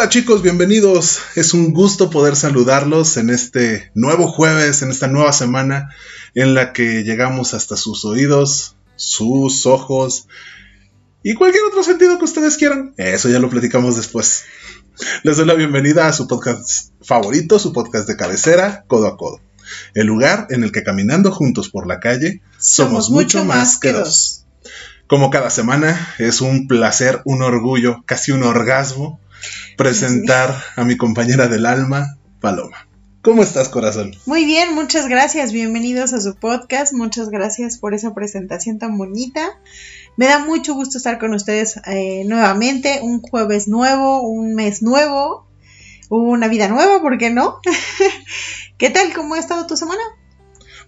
Hola chicos, bienvenidos. Es un gusto poder saludarlos en este nuevo jueves, en esta nueva semana en la que llegamos hasta sus oídos, sus ojos y cualquier otro sentido que ustedes quieran. Eso ya lo platicamos después. Les doy la bienvenida a su podcast favorito, su podcast de cabecera, Codo a Codo. El lugar en el que caminando juntos por la calle somos, mucho más que dos. Como cada semana, es un placer, un orgullo, casi un orgasmo presentar a mi compañera del alma, Paloma. ¿Cómo estás, corazón? Muy bien, muchas gracias. Bienvenidos a su podcast. Muchas gracias por esa presentación tan bonita. Me da mucho gusto estar con ustedes eh, nuevamente. Un jueves nuevo, un mes nuevo, una vida nueva, ¿por qué no? ¿Qué tal? ¿Cómo ha estado tu semana?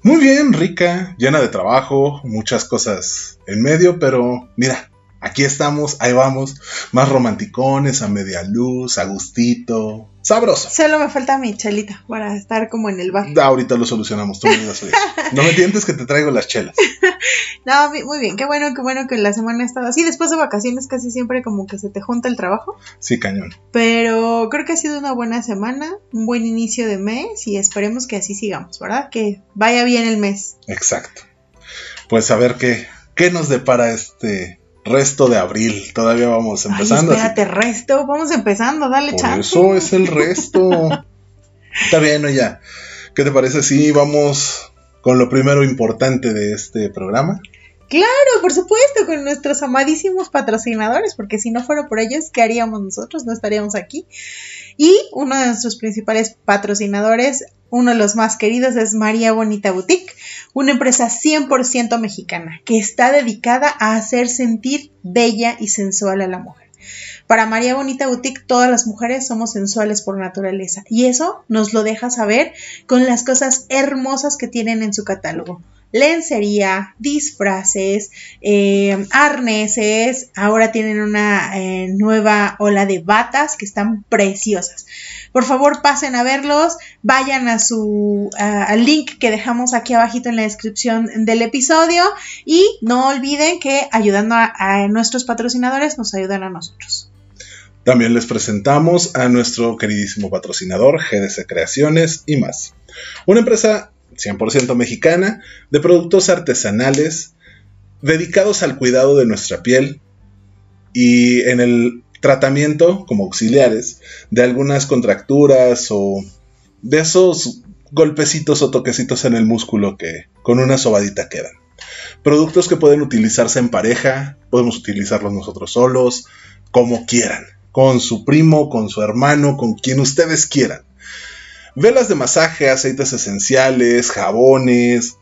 Muy bien, rica, llena de trabajo, muchas cosas en medio, pero mira, aquí estamos, ahí vamos, más romanticones, a media luz, a gustito, sabroso. Solo me falta mi chelita para estar como en el bar. ahorita lo solucionamos, tú me No me tientes que te traigo las chelas. no, muy bien, qué bueno, qué bueno que la semana ha estado así. Después de vacaciones casi siempre como que se te junta el trabajo. Sí, cañón. Pero creo que ha sido una buena semana, un buen inicio de mes y esperemos que así sigamos, ¿verdad? Que vaya bien el mes. Exacto. Pues a ver qué, qué nos depara este resto de abril. Todavía vamos empezando. Ay, espérate, resto, vamos empezando, dale Por Eso es el resto. Está bien, ya. ¿Qué te parece si vamos con lo primero importante de este programa? Claro, por supuesto, con nuestros amadísimos patrocinadores, porque si no fuera por ellos, ¿qué haríamos nosotros? No estaríamos aquí. Y uno de nuestros principales patrocinadores, uno de los más queridos, es María Bonita Boutique, una empresa 100% mexicana que está dedicada a hacer sentir bella y sensual a la mujer. Para María Bonita Boutique, todas las mujeres somos sensuales por naturaleza y eso nos lo deja saber con las cosas hermosas que tienen en su catálogo lencería, disfraces, eh, arneses. Ahora tienen una eh, nueva ola de batas que están preciosas. Por favor, pasen a verlos, vayan a su al link que dejamos aquí abajito en la descripción del episodio y no olviden que ayudando a, a nuestros patrocinadores nos ayudan a nosotros. También les presentamos a nuestro queridísimo patrocinador GDC Creaciones y más. Una empresa 100% mexicana, de productos artesanales dedicados al cuidado de nuestra piel y en el tratamiento como auxiliares de algunas contracturas o de esos golpecitos o toquecitos en el músculo que con una sobadita quedan. Productos que pueden utilizarse en pareja, podemos utilizarlos nosotros solos, como quieran, con su primo, con su hermano, con quien ustedes quieran velas de masaje, aceites esenciales, jabones,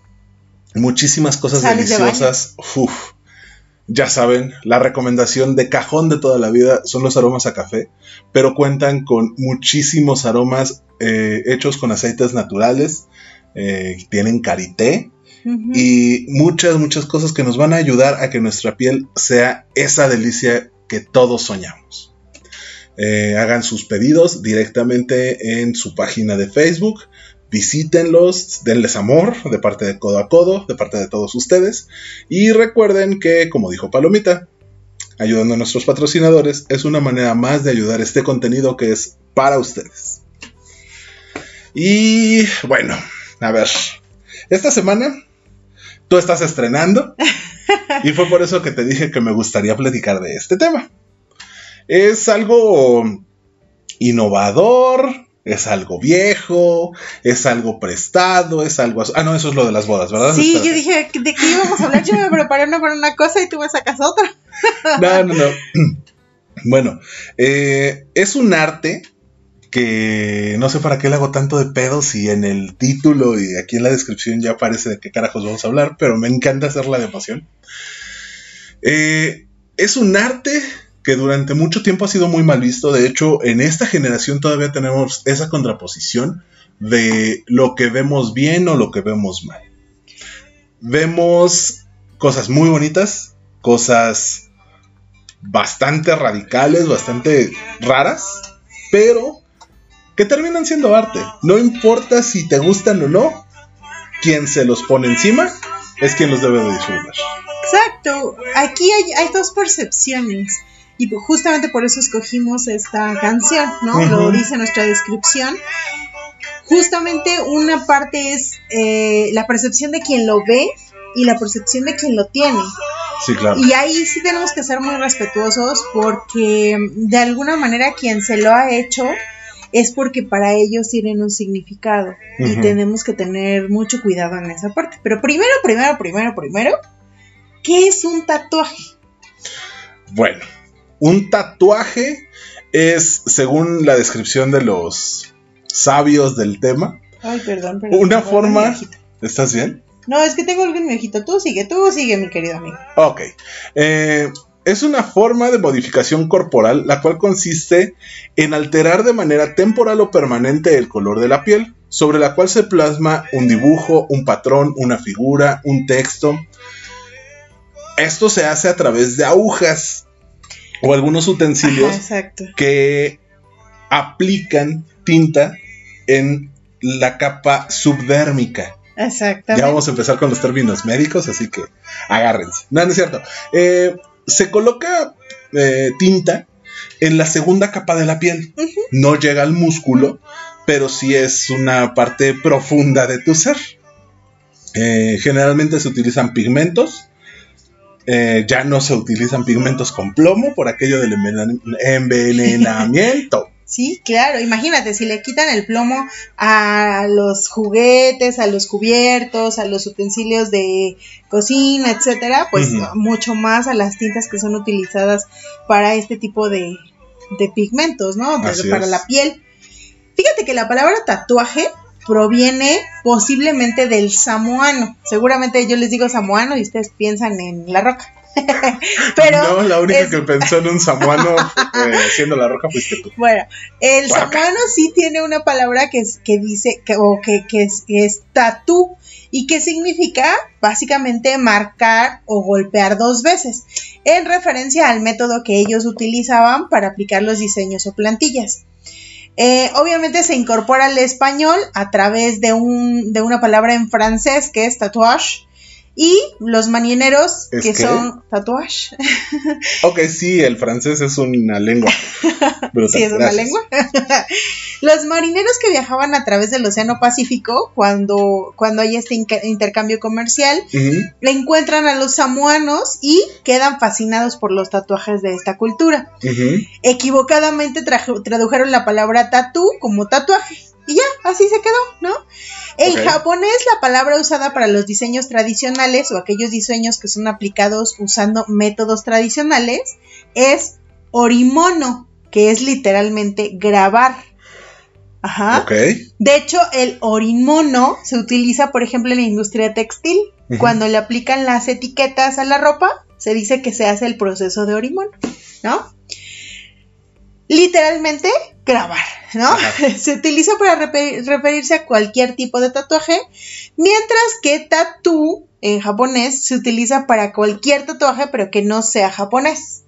muchísimas cosas deliciosas. Ya saben, la recomendación de cajón de toda la vida son los aromas a café, pero cuentan con muchísimos aromas eh, hechos con aceites naturales, eh, tienen karité y muchas, muchas cosas que nos van a ayudar a que nuestra piel sea esa delicia que todos soñamos. Eh, hagan sus pedidos directamente en su página de Facebook. Visítenlos, denles amor de parte de codo a codo, de parte de todos ustedes. Y recuerden que, como dijo Palomita, ayudando a nuestros patrocinadores es una manera más de ayudar este contenido que es para ustedes. Y bueno, a ver, esta semana tú estás estrenando y fue por eso que te dije que me gustaría platicar de este tema. Es algo innovador, es algo viejo, es algo prestado, es algo... Ah, no, eso es lo de las bodas, ¿verdad? Sí, yo dije, ¿de qué íbamos a hablar? Yo me preparé una para una cosa y tú me sacas otra. no, no, no. Bueno, eh, es un arte que no sé para qué le hago tanto de pedo si en el título y aquí en la descripción ya aparece de qué carajos vamos a hablar, pero me encanta hacerla de emoción. Eh, es un arte que durante mucho tiempo ha sido muy mal visto. De hecho, en esta generación todavía tenemos esa contraposición de lo que vemos bien o lo que vemos mal. Vemos cosas muy bonitas, cosas bastante radicales, bastante raras, pero que terminan siendo arte. No importa si te gustan o no, quien se los pone encima es quien los debe de disfrutar. Exacto, aquí hay, hay dos percepciones y pues justamente por eso escogimos esta canción, ¿no? Lo dice nuestra descripción. Justamente una parte es eh, la percepción de quien lo ve y la percepción de quien lo tiene. Sí, claro. Y ahí sí tenemos que ser muy respetuosos porque de alguna manera quien se lo ha hecho es porque para ellos tienen un significado y tenemos que tener mucho cuidado en esa parte. Pero primero, primero, primero, primero, ¿qué es un tatuaje? Bueno, un tatuaje es, según la descripción de los sabios del tema, Ay, perdón, perdón. una forma... ¿Estás bien? No, es que tengo algo en mi ojito. Tú sigue, tú sigue, mi querido amigo. Ok. Eh, es una forma de modificación corporal la cual consiste en alterar de manera temporal o permanente el color de la piel, sobre la cual se plasma un dibujo, un patrón, una figura, un texto. Esto se hace a través de agujas o algunos utensilios Ajá, que aplican tinta en la capa subdérmica. Exactamente. Ya vamos a empezar con los términos médicos, así que agárrense. No, no es cierto. Eh, se coloca eh, tinta en la segunda capa de la piel. No llega al músculo, pero sí es una parte profunda de tu ser. Eh, generalmente se utilizan pigmentos. Eh, ya no se utilizan pigmentos con plomo por aquello del envenen- envenenamiento. Sí, claro, imagínate, si le quitan el plomo a los juguetes, a los cubiertos, a los utensilios de cocina, etcétera, pues mucho más a las tintas que son utilizadas para este tipo de, de pigmentos, ¿no? De- para es. la piel. Fíjate que la palabra tatuaje proviene posiblemente del samoano. Seguramente yo les digo samoano y ustedes piensan en la roca. Pero no, la única es- que pensó en un samuano eh, siendo la roca fuiste tú. Bueno, el Guaca. samoano sí tiene una palabra que, es, que dice, que, o que, que es, que es tatú, y que significa básicamente marcar o golpear dos veces, en referencia al método que ellos utilizaban para aplicar los diseños o plantillas. Eh, obviamente se incorpora al español a través de, un, de una palabra en francés que es tatouage, y los marineros ¿Es que son tatuage, Ok, sí, el francés es una lengua. brutal. Sí, es una Gracias. lengua. Los marineros que viajaban a través del Océano Pacífico, cuando, cuando hay este intercambio comercial, Ujú, encuentran a los samoanos y quedan fascinados por los tatuajes de esta cultura. Equivocadamente tradujeron la palabra tatú como tatuaje. Y ya, así se quedó, ¿no? En japonés, la palabra usada para los diseños tradicionales o aquellos diseños que son aplicados usando métodos tradicionales es orimono, que es literalmente grabar. Ajá. Ok. De hecho, el orimono se utiliza, por ejemplo, en la industria textil. Cuando le aplican las etiquetas a la ropa, se dice que se hace el proceso de orimono, ¿no? Literalmente, grabar, ¿no? Ajá. Se utiliza para referirse a cualquier tipo de tatuaje, mientras que tatú en japonés se utiliza para cualquier tatuaje, pero que no sea japonés.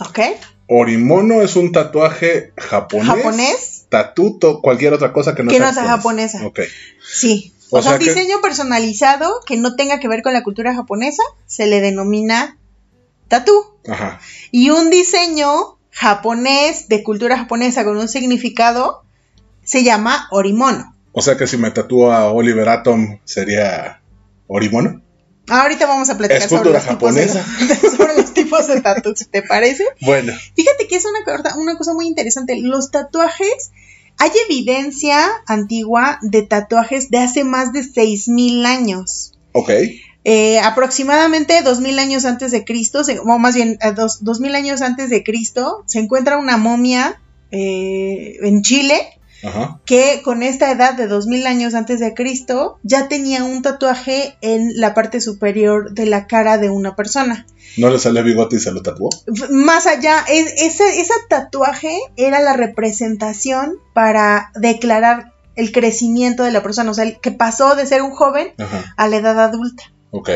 ¿Ok? Orimono es un tatuaje japonés. ¿Japonés? Tatú, to- cualquier otra cosa que no Que sea no sea japonesa. Ok. Sí. O O, sea, que- diseño personalizado que no tenga que ver con la cultura japonesa se le denomina tatú. Ajá. Y un diseño japonés de cultura japonesa con un significado se llama orimono. O sea que si me tatúo a Oliver Atom sería Orimono. Ahorita vamos a platicar sobre los, tipos de, japonesa. sobre los tipos de tatú, ¿te parece? Bueno, Fíjate que es una, cosa- una cosa muy interesante. Los tatuajes, hay evidencia antigua de tatuajes de hace más de 6.000 años. ok. Eh, aproximadamente 2000 años antes de Cristo, se- o más bien a dos, 2000 años antes de Cristo, se encuentra una momia eh, en Chile Ajá. que con esta edad de 2000 años antes de Cristo ya tenía un tatuaje en la parte superior de la cara de una persona. No le salió bigote y se lo tatuó. Más allá, es- ese, ese tatuaje era la representación para declarar el crecimiento de la persona, o sea, el que pasó de ser un joven Ajá. a la edad adulta. Ok.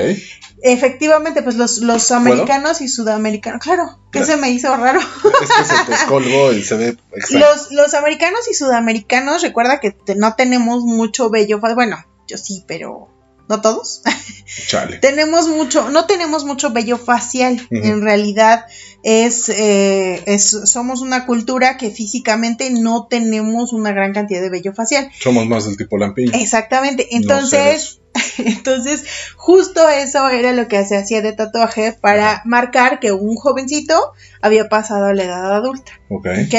Efectivamente, pues los, los americanos y sudamericanos, claro, que se me hizo raro. Es que se te colgó y se ve extraño. Los, los americanos y sudamericanos, recuerda que te- no tenemos mucho vello, bueno, yo sí, pero no todos, Chale. tenemos mucho, no tenemos mucho vello facial. En realidad es, eh, es, somos una cultura que físicamente no tenemos una gran cantidad de vello facial. Somos más del tipo lampiño. Exactamente. Entonces, entonces, justo eso era lo que se hacía de tatuaje para marcar que un jovencito había pasado a la edad adulta. Ok. ¿Ok?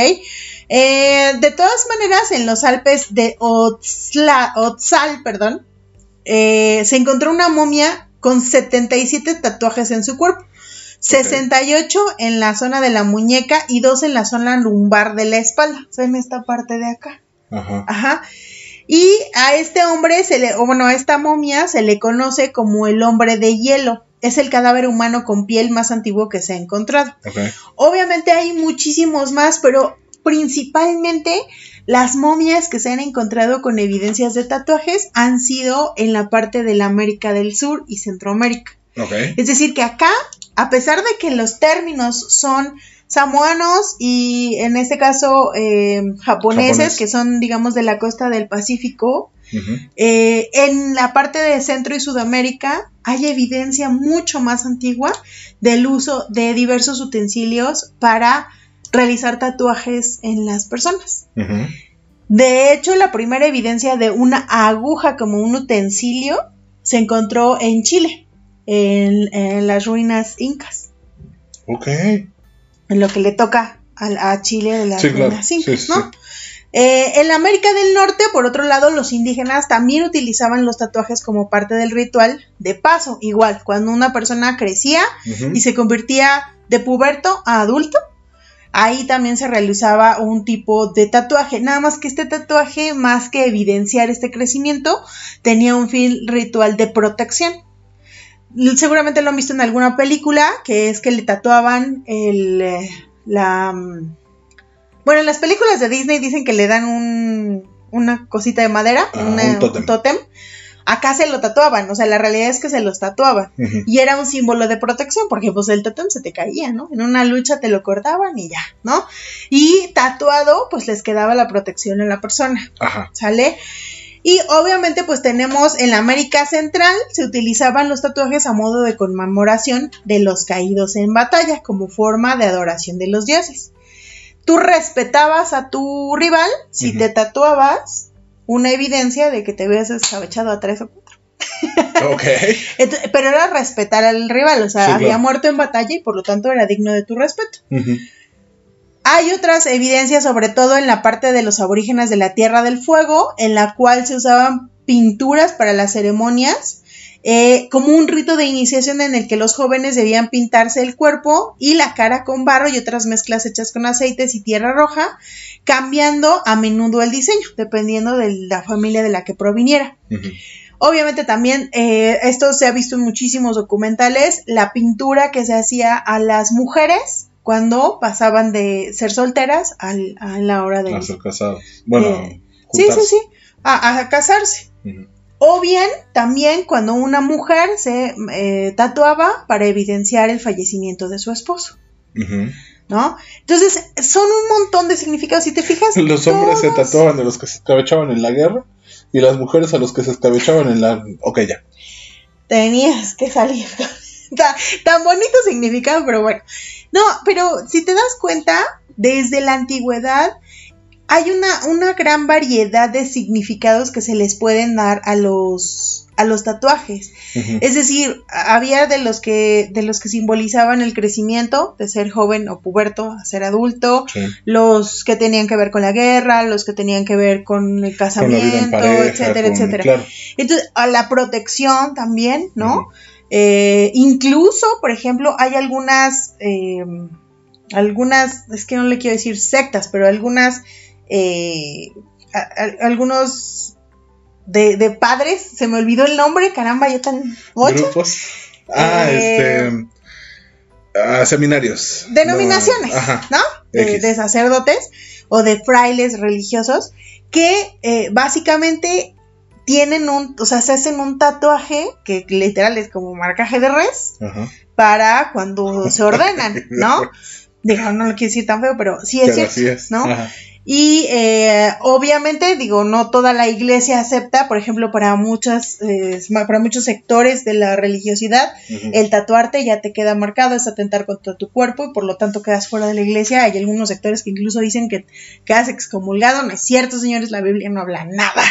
Eh, de todas maneras, en los Alpes de Otzla- Otzal, perdón, eh, se encontró una momia con 77 tatuajes en su cuerpo. 68 en la zona de la muñeca y 2 en la zona lumbar de la espalda. O sea, en esta parte de acá. Ajá. Ajá. Y a este hombre se le, o bueno, a esta momia se le conoce como el hombre de hielo. Es el cadáver humano con piel más antiguo que se ha encontrado. Obviamente hay muchísimos más, pero principalmente las momias que se han encontrado con evidencias de tatuajes han sido en la parte de la América del Sur y Centroamérica. Es decir, que acá, a pesar de que los términos son samoanos y en este caso eh, japoneses, que son, digamos, de la costa del Pacífico, eh, en la parte de Centro y Sudamérica hay evidencia mucho más antigua del uso de diversos utensilios para realizar tatuajes en las personas. De hecho, la primera evidencia de una aguja como un utensilio se encontró en Chile, en, en las ruinas incas, Ok. En lo que le toca a, a Chile de las Sí, claro. Sí, ¿no? Eh, en la América del Norte, por otro lado, los indígenas también utilizaban los tatuajes como parte del ritual de paso. Igual, cuando una persona crecía y se convertía de puberto a adulto, ahí también se realizaba un tipo de tatuaje. Nada más que este tatuaje, más que evidenciar este crecimiento, tenía un fin ritual de protección. Seguramente lo han visto en alguna película, que es que le tatuaban el, eh, la... mm, Bueno, en las películas de Disney dicen que le dan un, una cosita de madera, Ah, una- un tótem. tótem. Acá se lo tatuaban, o sea, la realidad es que se los tatuaban. Y era un símbolo de protección, porque pues el tótem se te caía, ¿no? En una lucha te lo cortaban y ya, ¿no? Y tatuado, pues les quedaba la protección en la persona, Ajá. ¿sale? Y obviamente pues tenemos en la América Central se utilizaban los tatuajes a modo de conmemoración de los caídos en batalla como forma de adoración de los dioses. Tú respetabas a tu rival si te tatuabas una evidencia de que te habías escabechado a tres o cuatro. Ok. Ent- pero era respetar al rival, o sea, Sí, había claro. muerto en batalla y por lo tanto era digno de tu respeto. Hay otras evidencias, sobre todo en la parte de los aborígenes de la Tierra del Fuego, en la cual se usaban pinturas para las ceremonias, eh, como un rito de iniciación en el que los jóvenes debían pintarse el cuerpo y la cara con barro y otras mezclas hechas con aceites y tierra roja, cambiando a menudo el diseño, dependiendo de la familia de la que proviniera. Obviamente también eh, esto se ha visto en muchísimos documentales, la pintura que se hacía a las mujeres cuando pasaban de ser solteras al- a la hora de... A ser casados. Bueno, Eh, sí, sí, sí, a, a casarse. Ujú. O bien también cuando una mujer se eh, tatuaba para evidenciar el fallecimiento de su esposo, Ujú. ¿no? Entonces son un montón de significados. Si te fijas, Los hombres se tatuaban de los que se escabechaban en la guerra y las mujeres a los que se escabechaban en la... Ok, ya. tenías que salir. tan, tan bonito significado, pero bueno. No, pero si te das cuenta, desde la antigüedad hay una, una gran variedad de significados que se les pueden dar a los, a los tatuajes. Es decir, había de los que, de los que simbolizaban el crecimiento, de ser joven o puberto a ser adulto, Sí. los que tenían que ver con la guerra, los que tenían que ver con el Con casamiento, pareja, etcétera, con- etcétera. Claro. Entonces, a la protección también, ¿no? Eh, incluso, por ejemplo, hay algunas, eh, algunas, es que no le quiero decir sectas, pero algunas, eh, a- a- algunos de, de padres, se me olvidó el nombre, caramba, ya tan ocho. Grupos. Ah, este... ah, seminarios. Denominaciones, No, Ajá. ¿no? De, de sacerdotes o de frailes religiosos que básicamente tienen un, o sea, se hacen un tatuaje que literal es como marcaje de res Ajá. para cuando se ordenan, ¿no? Digo, no lo quiero decir tan feo, pero sí es Pero cierto, así es. ¿no? Ajá. Y eh, obviamente, digo, no toda la iglesia acepta, por ejemplo, para muchas, eh, para muchos sectores de la religiosidad, el tatuarte ya te queda marcado, es atentar contra tu cuerpo y por lo tanto quedas fuera de la iglesia. Hay algunos sectores que incluso dicen que quedas excomulgado. No es cierto, señores, la Biblia no habla nada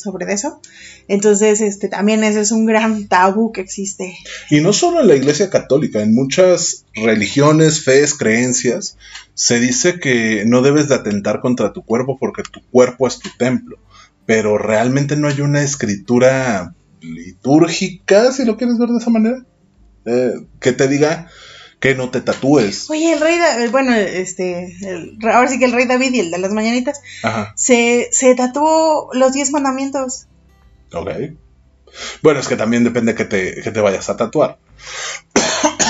sobre eso. Entonces, este también ese es un gran tabú que existe. Y no solo en la Iglesia Católica, en muchas religiones, fees, creencias, se dice que no debes de atentar contra tu cuerpo porque tu cuerpo es tu templo. Pero realmente no hay una escritura litúrgica, si lo quieres ver de esa manera, eh, que te diga que no te tatúes. Oye, el rey, bueno, este, el- ahora sí que el rey David y el de las mañanitas, Ajá, se, se tatuó los diez mandamientos. ok. Bueno, es que también depende que te, que te vayas a tatuar.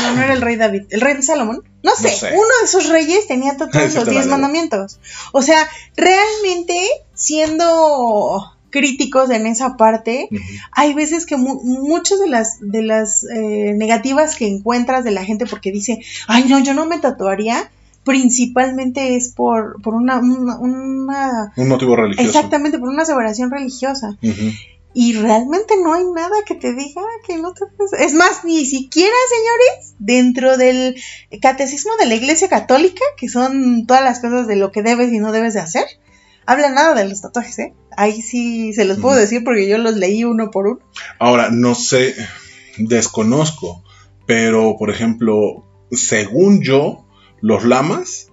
No, no era el rey David, el rey de Salomón. No sé, sé. uno de esos reyes tenía tatuados los diez mandamientos. O sea, realmente, siendo críticos en esa parte, hay veces que mu- muchas de las, de las eh, negativas que encuentras de la gente porque dice, ay no, yo no me tatuaría, principalmente es por, por una, una, una- Un motivo religioso. exactamente, por una aseveración religiosa. Y realmente no hay nada que te diga que no te Es más, ni siquiera, señores, dentro del catecismo de la Iglesia Católica, que son todas las cosas de lo que debes y no debes de hacer, habla nada de los tatuajes, ¿eh? Ahí sí se los puedo decir porque yo los leí uno por uno. Ahora, no sé, desconozco, pero por ejemplo, según yo, los lamas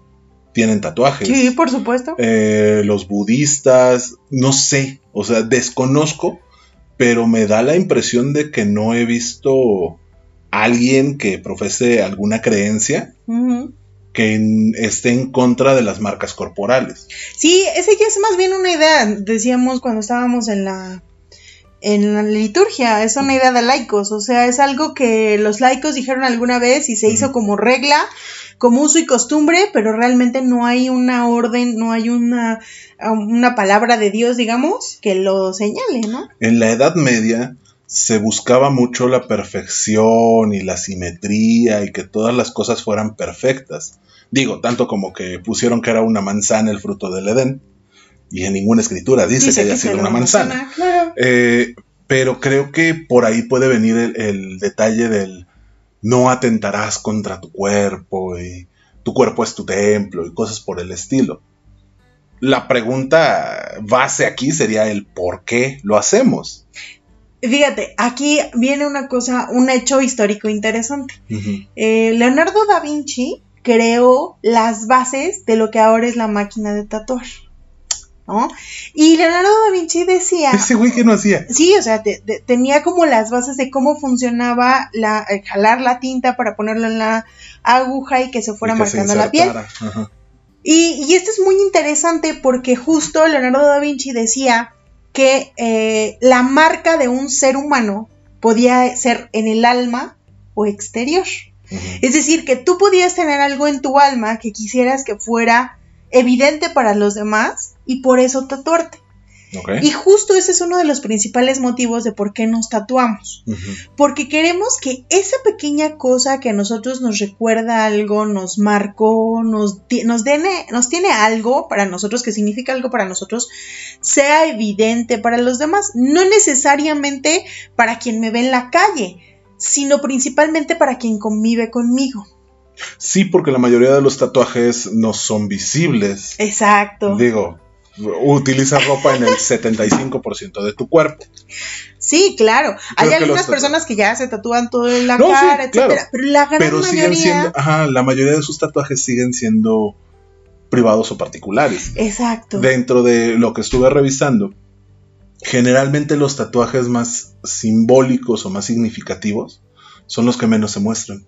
tienen tatuajes. Sí, por supuesto. Eh, los budistas, no sé, o sea, desconozco, pero me da la impresión de que no he visto alguien que profese alguna creencia. Que en- esté en contra de las marcas corporales. Sí, ese ya es más bien una idea, decíamos cuando estábamos en la en la liturgia, es una idea de laicos, o sea, es algo que los laicos dijeron alguna vez y se hizo como regla, como uso y costumbre, pero realmente no hay una orden, no hay una, una palabra de Dios, digamos, que lo señale, ¿no? En la Edad Media se buscaba mucho la perfección y la simetría y que todas las cosas fueran perfectas. Digo, tanto como que pusieron que era una manzana el fruto del Edén. Y en ninguna escritura dice, que haya sido una manzana. Claro. Eh, pero creo que por ahí puede venir el, el detalle del no atentarás contra tu cuerpo y tu cuerpo es tu templo y cosas por el estilo. La pregunta base aquí sería el por qué lo hacemos. Fíjate, aquí viene una cosa, un hecho histórico interesante. Eh, Leonardo da Vinci creó las bases de lo que ahora es la máquina de tatuar. ¿no? Y Leonardo da Vinci decía, Ese güey que no hacía. sí, o sea, te- te- tenía como las bases de cómo funcionaba la, eh, jalar la tinta para ponerlo en la aguja y que se fuera se marcando la piel. Ajá. Y, y esto es muy interesante porque justo Leonardo da Vinci decía que eh, la marca de un ser humano podía ser en el alma o exterior. Es decir, que tú podías tener algo en tu alma que quisieras que fuera evidente para los demás y por eso tatuarte. Ok. Y justo ese es uno de los principales motivos de por qué nos tatuamos. Porque queremos que esa pequeña cosa que a nosotros nos recuerda algo, nos marcó, nos, nos, tiene, nos tiene algo para nosotros, que significa algo para nosotros, sea evidente para los demás. No necesariamente para quien me ve en la calle, sino principalmente para quien convive conmigo. Sí, porque la mayoría de los tatuajes no son visibles. Exacto. Digo, utiliza ropa en el 75% de tu cuerpo. Sí, claro. Hay Creo algunas personas que ya se tatúan todo en la No, sí, cara, etcétera. claro. Pero la gran Pero siguen mayoría. siendo, ajá, la mayoría de sus tatuajes siguen siendo privados o particulares. Exacto. Dentro de lo que estuve revisando, generalmente los tatuajes más simbólicos o más significativos son los que menos se muestran.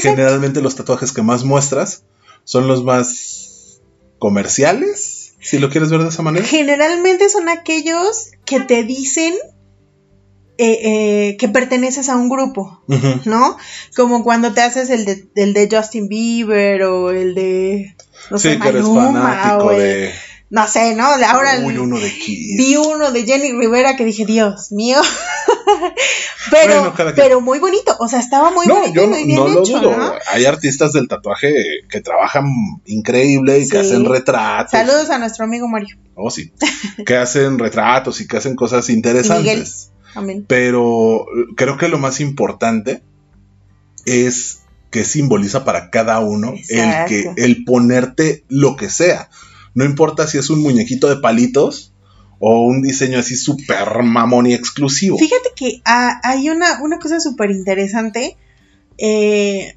Generalmente los tatuajes que más muestras son los más comerciales, si lo quieres ver de esa manera. Generalmente son aquellos que te dicen eh, eh, que perteneces a un grupo. ¿no? Como cuando te haces el de, el de Justin Bieber o el de. No sé, sí, que eres fanático o el- de... No sé, ¿no? Ahora Uy, uno de Kiss. vi uno de Jenny Rivera que dije, Dios mío. pero, Bueno, pero muy bonito, o sea, estaba muy no, bonito yo muy bien no lo hecho, dudo. ¿no? Hay artistas del tatuaje que trabajan increíble y que hacen retratos. Saludos a nuestro amigo Mario. Oh, sí. que hacen retratos y que hacen cosas interesantes. Amén. Pero creo que lo más importante es que simboliza para cada uno el que el ponerte lo que sea. No importa si es un muñequito de palitos o un diseño así súper mamón y exclusivo. Fíjate que ah, hay una, una cosa súper interesante. eh,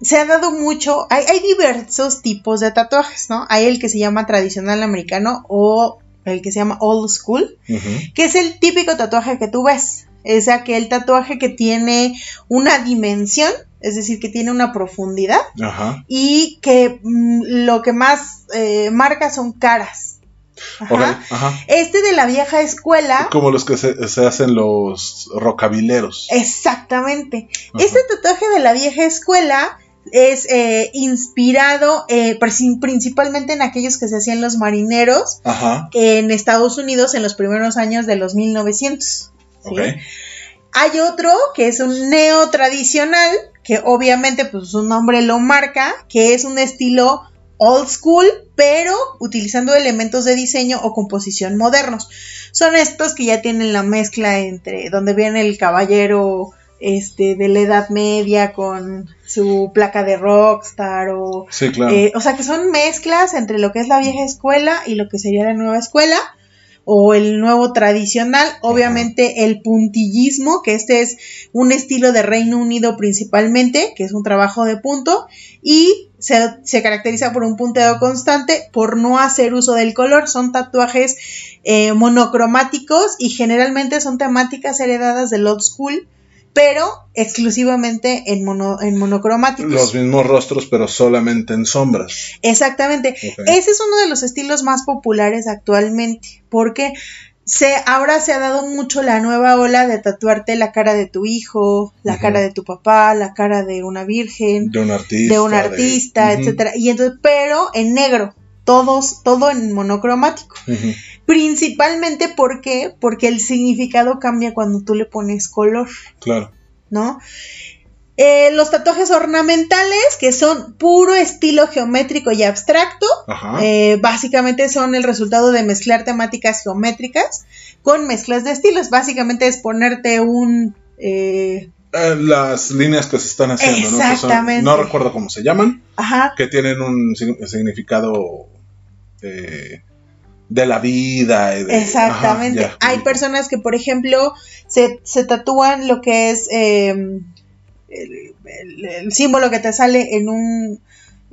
se ha dado mucho, hay, hay diversos tipos de tatuajes, ¿no? Hay el que se llama tradicional americano o el que se llama old school, que es el típico tatuaje que tú ves. Es aquel tatuaje que tiene una dimensión, es decir, que tiene una profundidad Ajá. y que mm, lo que más eh, marca son caras. Ajá. Ajá. Este de la vieja escuela Como los que se, se hacen los rocabileros. Exactamente. Ajá. Este tatuaje de la vieja escuela es eh, inspirado eh, prin- principalmente en aquellos que se hacían los marineros Ajá. en Estados Unidos en los primeros años de los 1900. ¿sí? Hay otro que es un neo tradicional, que obviamente pues su nombre lo marca, que es un estilo old school, pero utilizando elementos de diseño o composición modernos. Son estos que ya tienen la mezcla entre donde viene el caballero este de la Edad Media con su placa de rockstar o Sí, claro. eh, o sea que son mezclas entre lo que es la vieja escuela y lo que sería la nueva escuela o el nuevo tradicional, obviamente el puntillismo, que este es un estilo de Reino Unido principalmente, que es un trabajo de punto, y se, se caracteriza por un punteo constante, por no hacer uso del color, son tatuajes eh, monocromáticos y generalmente son temáticas heredadas del old school, pero exclusivamente en, mono, en monocromáticos. Los mismos rostros, pero solamente en sombras. Exactamente. Ese es uno de los estilos más populares actualmente, porque se, ahora se ha dado mucho la nueva ola de tatuarte la cara de tu hijo, la cara de tu papá, la cara de una virgen, De un artista. de un artista, etcétera. Y entonces, pero en negro, todos, todo en monocromático. ujú. Principalmente porque, porque el significado cambia cuando tú le pones color. Claro. ¿no? Eh, los tatuajes ornamentales, que son puro estilo geométrico y abstracto, eh, básicamente son el resultado de mezclar temáticas geométricas con mezclas de estilos. Básicamente es ponerte un... eh, Eh, las líneas que se están haciendo, ¿no? Que son- Exactamente. no recuerdo cómo se llaman, ajá, que tienen un sig- significado eh, de la vida. de- exactamente. ajá, Hay personas que, por ejemplo, se, se tatúan lo que es eh, el, el- el símbolo que te sale en un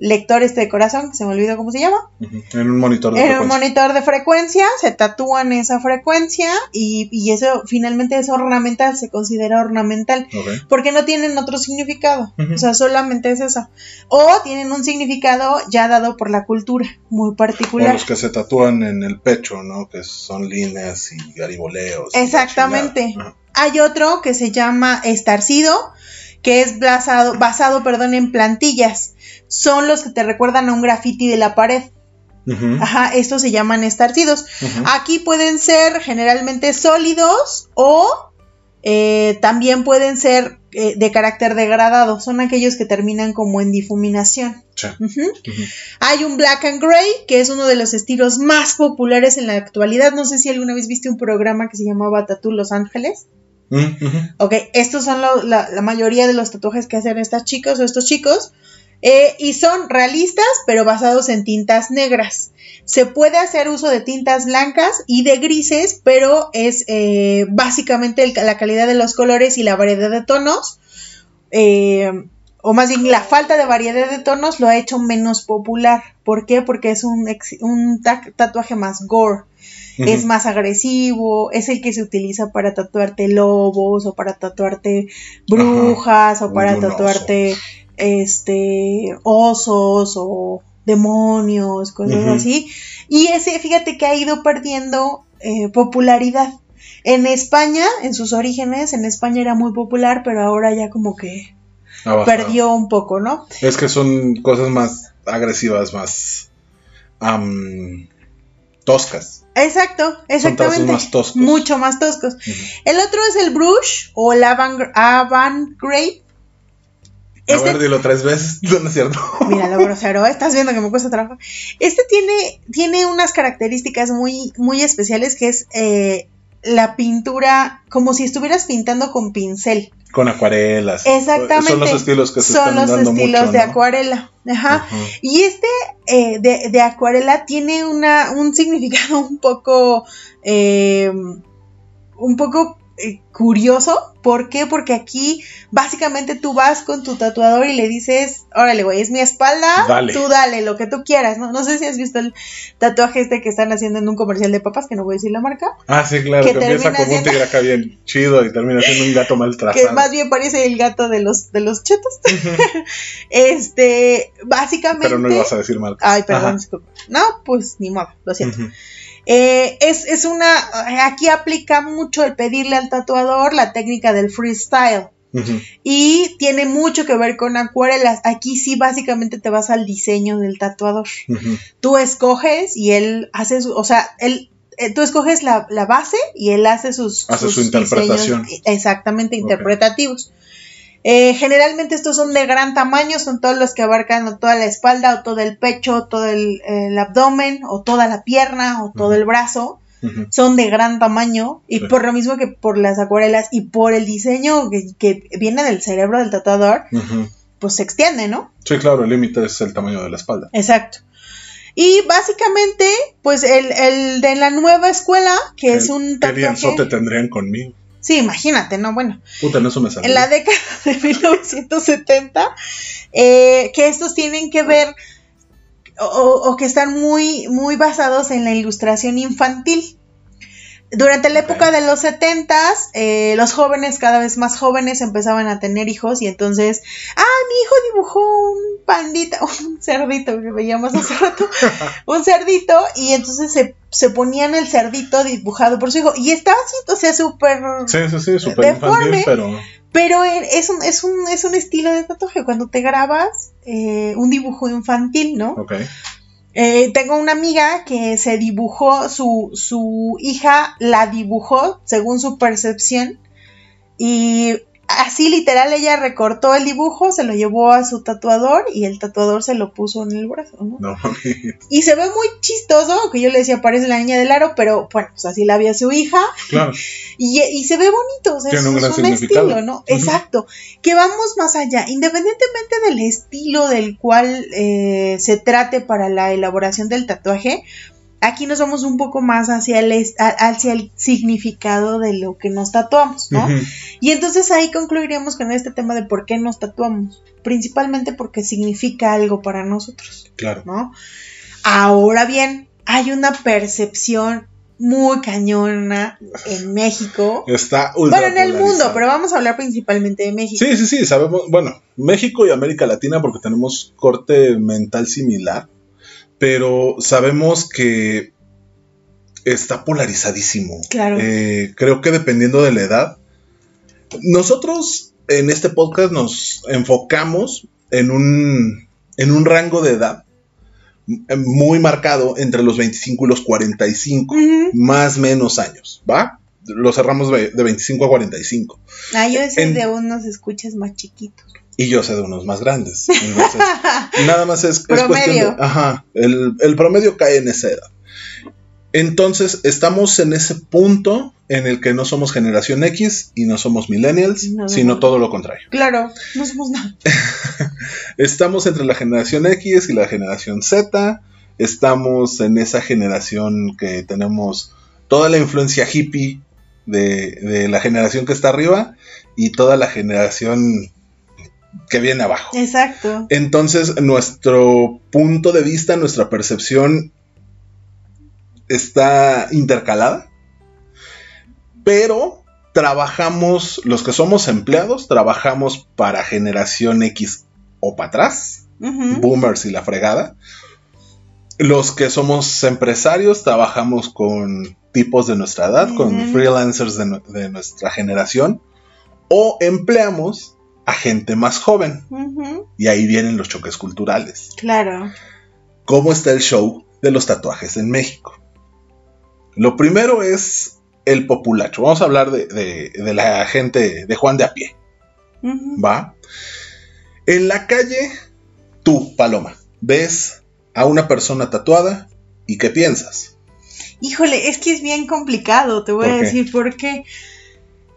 lector este de corazón, que se me olvidó cómo se llama. En un monitor de En un frecuencia. monitor de frecuencia, se tatúan esa frecuencia y, y eso finalmente es ornamental, se considera ornamental, porque no tienen otro significado, o sea, solamente es eso. O tienen un significado ya dado por la cultura, muy O particular. los que se tatúan en el pecho, ¿no? Que son líneas y gariboleos. y Exactamente. Hay otro que se llama estarcido, que es basado, basado perdón, en plantillas. Son los que te recuerdan a un graffiti de la pared. Ajá. Estos se llaman estarcidos. Aquí pueden ser generalmente sólidos o eh, también pueden ser eh, de carácter degradado. Son aquellos que terminan como en difuminación. Sí. Hay un black and gray, que es uno de los estilos más populares en la actualidad. No sé si alguna vez viste un programa que se llamaba Tattoo Los Ángeles. Mm. Ok, estos son lo- la, la mayoría de los tatuajes que hacen estas chicas o estos chicos. Eh, y son realistas, pero basados en tintas negras. Se puede hacer uso de tintas blancas y de grises, pero es eh, básicamente el- la calidad de los colores y la variedad de tonos. eh, o más bien la falta de variedad de tonos lo ha hecho menos popular. ¿Por qué? Porque es un, ex- un ta- tatuaje más gore es más agresivo, es el que se utiliza para tatuarte lobos o para tatuarte brujas o para tatuarte este osos o demonios, cosas así. Y ese, fíjate que ha ido perdiendo eh, popularidad. En España, en sus orígenes, en España era muy popular, pero ahora ya como que perdió un poco, ¿no? Es que son cosas más agresivas, más. toscas. Exacto, exactamente. más toscos. Mucho más toscos. El otro es el brush o el avant, avant-grade. A ver, dilo tres veces. No, no es cierto. Mira lo grosero, estás viendo que me cuesta trabajo. Este tiene, tiene unas características muy, muy especiales que es eh, la pintura como si estuvieras pintando con pincel. Con acuarelas. Exactamente. Son los estilos que se Son están los dando estilos mucho, de ¿no? acuarela. Ajá. Y este eh, de, de acuarela tiene una, un significado un poco. eh, un poco eh, curioso. ¿Por qué? Porque aquí básicamente tú vas con tu tatuador y le dices, órale, güey, es mi espalda, Dale. tú dale lo que tú quieras, ¿no? No sé si has visto el tatuaje este que están haciendo en un comercial de papas, que no voy a decir la marca, Ah, sí, claro, que que, empieza como un tigre acá bien chido y termina siendo un gato mal que más bien parece el gato de los, de los chetos. este, básicamente... Pero no ibas a decir mal. Ay, perdón, disculpa. No, pues ni modo, lo siento. Eh, es, es una. Aquí aplica mucho el pedirle al tatuador la técnica del freestyle. Y tiene mucho que ver con acuarelas. Aquí sí, básicamente te vas al diseño del tatuador. Tú escoges y él hace su. O sea, él. eh, Tú escoges la, la base y él hace sus, Hace sus su interpretación. diseños, exactamente interpretativos. Eh, generalmente estos son de gran tamaño, son todos los que abarcan o toda la espalda, o todo el pecho, o todo el, el abdomen, o toda la pierna, o todo el brazo. Son de gran tamaño y Sí. por lo mismo que por las acuarelas y por el diseño que, que viene del cerebro del tatuador, pues se extiende, ¿no? Sí, claro, el límite es el tamaño de la espalda. Exacto. Y básicamente, pues el, el de la nueva escuela, que es ¿Qué- un ¿Qué lienzo te tatuaje. tendrían conmigo? Sí, imagínate, ¿no? Bueno, Puta, en eso me salió. en la década de 1970, eh, que estos tienen que ver o, o que están muy, muy basados en la ilustración infantil. Durante la época de los 70 los jóvenes, cada vez más jóvenes, empezaban a tener hijos y entonces, ah, mi hijo dibujó un pandita, un cerdito que veíamos hace rato, un cerdito, y entonces se, se ponían el cerdito dibujado por su hijo, y estaba así, o sea, súper Sí, sí, sí, súper Deforme. infantil, pero. pero eh, es un, es un, es un estilo de tatuaje. Cuando te grabas eh, un dibujo infantil, ¿no? Ok. Eh, tengo una amiga que se dibujó, su, su hija la dibujó según su percepción. Y así literal ella recortó el dibujo, se lo llevó a su tatuador y el tatuador se lo puso en el brazo, ¿no? No, Y se ve muy chistoso, que yo le decía parece la niña del aro, pero bueno, pues así la vio su hija claro. y, y se ve bonito, o sea, Tiene es, un estilo, ¿no? Exacto. Que vamos más allá, independientemente del estilo del cual eh, se trate para la elaboración del tatuaje, aquí nos vamos un poco más hacia el, hacia el significado de lo que nos tatuamos, ¿no? Y entonces ahí concluiríamos con este tema de por qué nos tatuamos. Principalmente porque significa algo para nosotros. Claro. ¿no? Ahora bien, hay una percepción muy cañona en México. Está ultra Bueno, en el mundo, pero vamos a hablar principalmente de México. Sí, sí, sí, sabemos, bueno, México y América Latina porque tenemos corte mental similar, pero sabemos que está polarizadísimo. Claro. Eh, creo que dependiendo de la edad, nosotros en este podcast nos enfocamos en un, en un rango de edad eh, muy marcado entre los 25 y los 45, Ujú. más menos años, ¿va? Lo cerramos de de 25 a 45. Ah, yo sé En- de unos escuchas más chiquitos. Y yo sé de unos más grandes. Entonces, nada más es, es cuestión de. Ajá. El, el promedio cae en esa edad. Entonces, estamos en ese punto en el que no somos generación X y no somos millennials, No, no, sino no. todo lo contrario. Claro, no somos nada. Estamos entre la generación X y la generación Z. Estamos en esa generación que tenemos toda la influencia hippie de, de la generación que está arriba y toda la generación que viene abajo. Exacto. Entonces, nuestro punto de vista, nuestra percepción está intercalada, pero trabajamos, los que somos empleados, trabajamos para generación X o para atrás, boomers y la fregada. Los que somos empresarios trabajamos con tipos de nuestra edad, con freelancers de nuestra generación, o empleamos a gente más joven. Y ahí vienen los choques culturales. Claro. ¿Cómo está el show de los tatuajes en México? Lo primero es el populacho. Vamos a hablar de, de- de la gente de Juan de a pie. ¿Va? En la calle, tú, Paloma, ves a una persona tatuada y ¿qué piensas? Híjole, es que es bien complicado, te voy ¿Por a qué? decir por qué.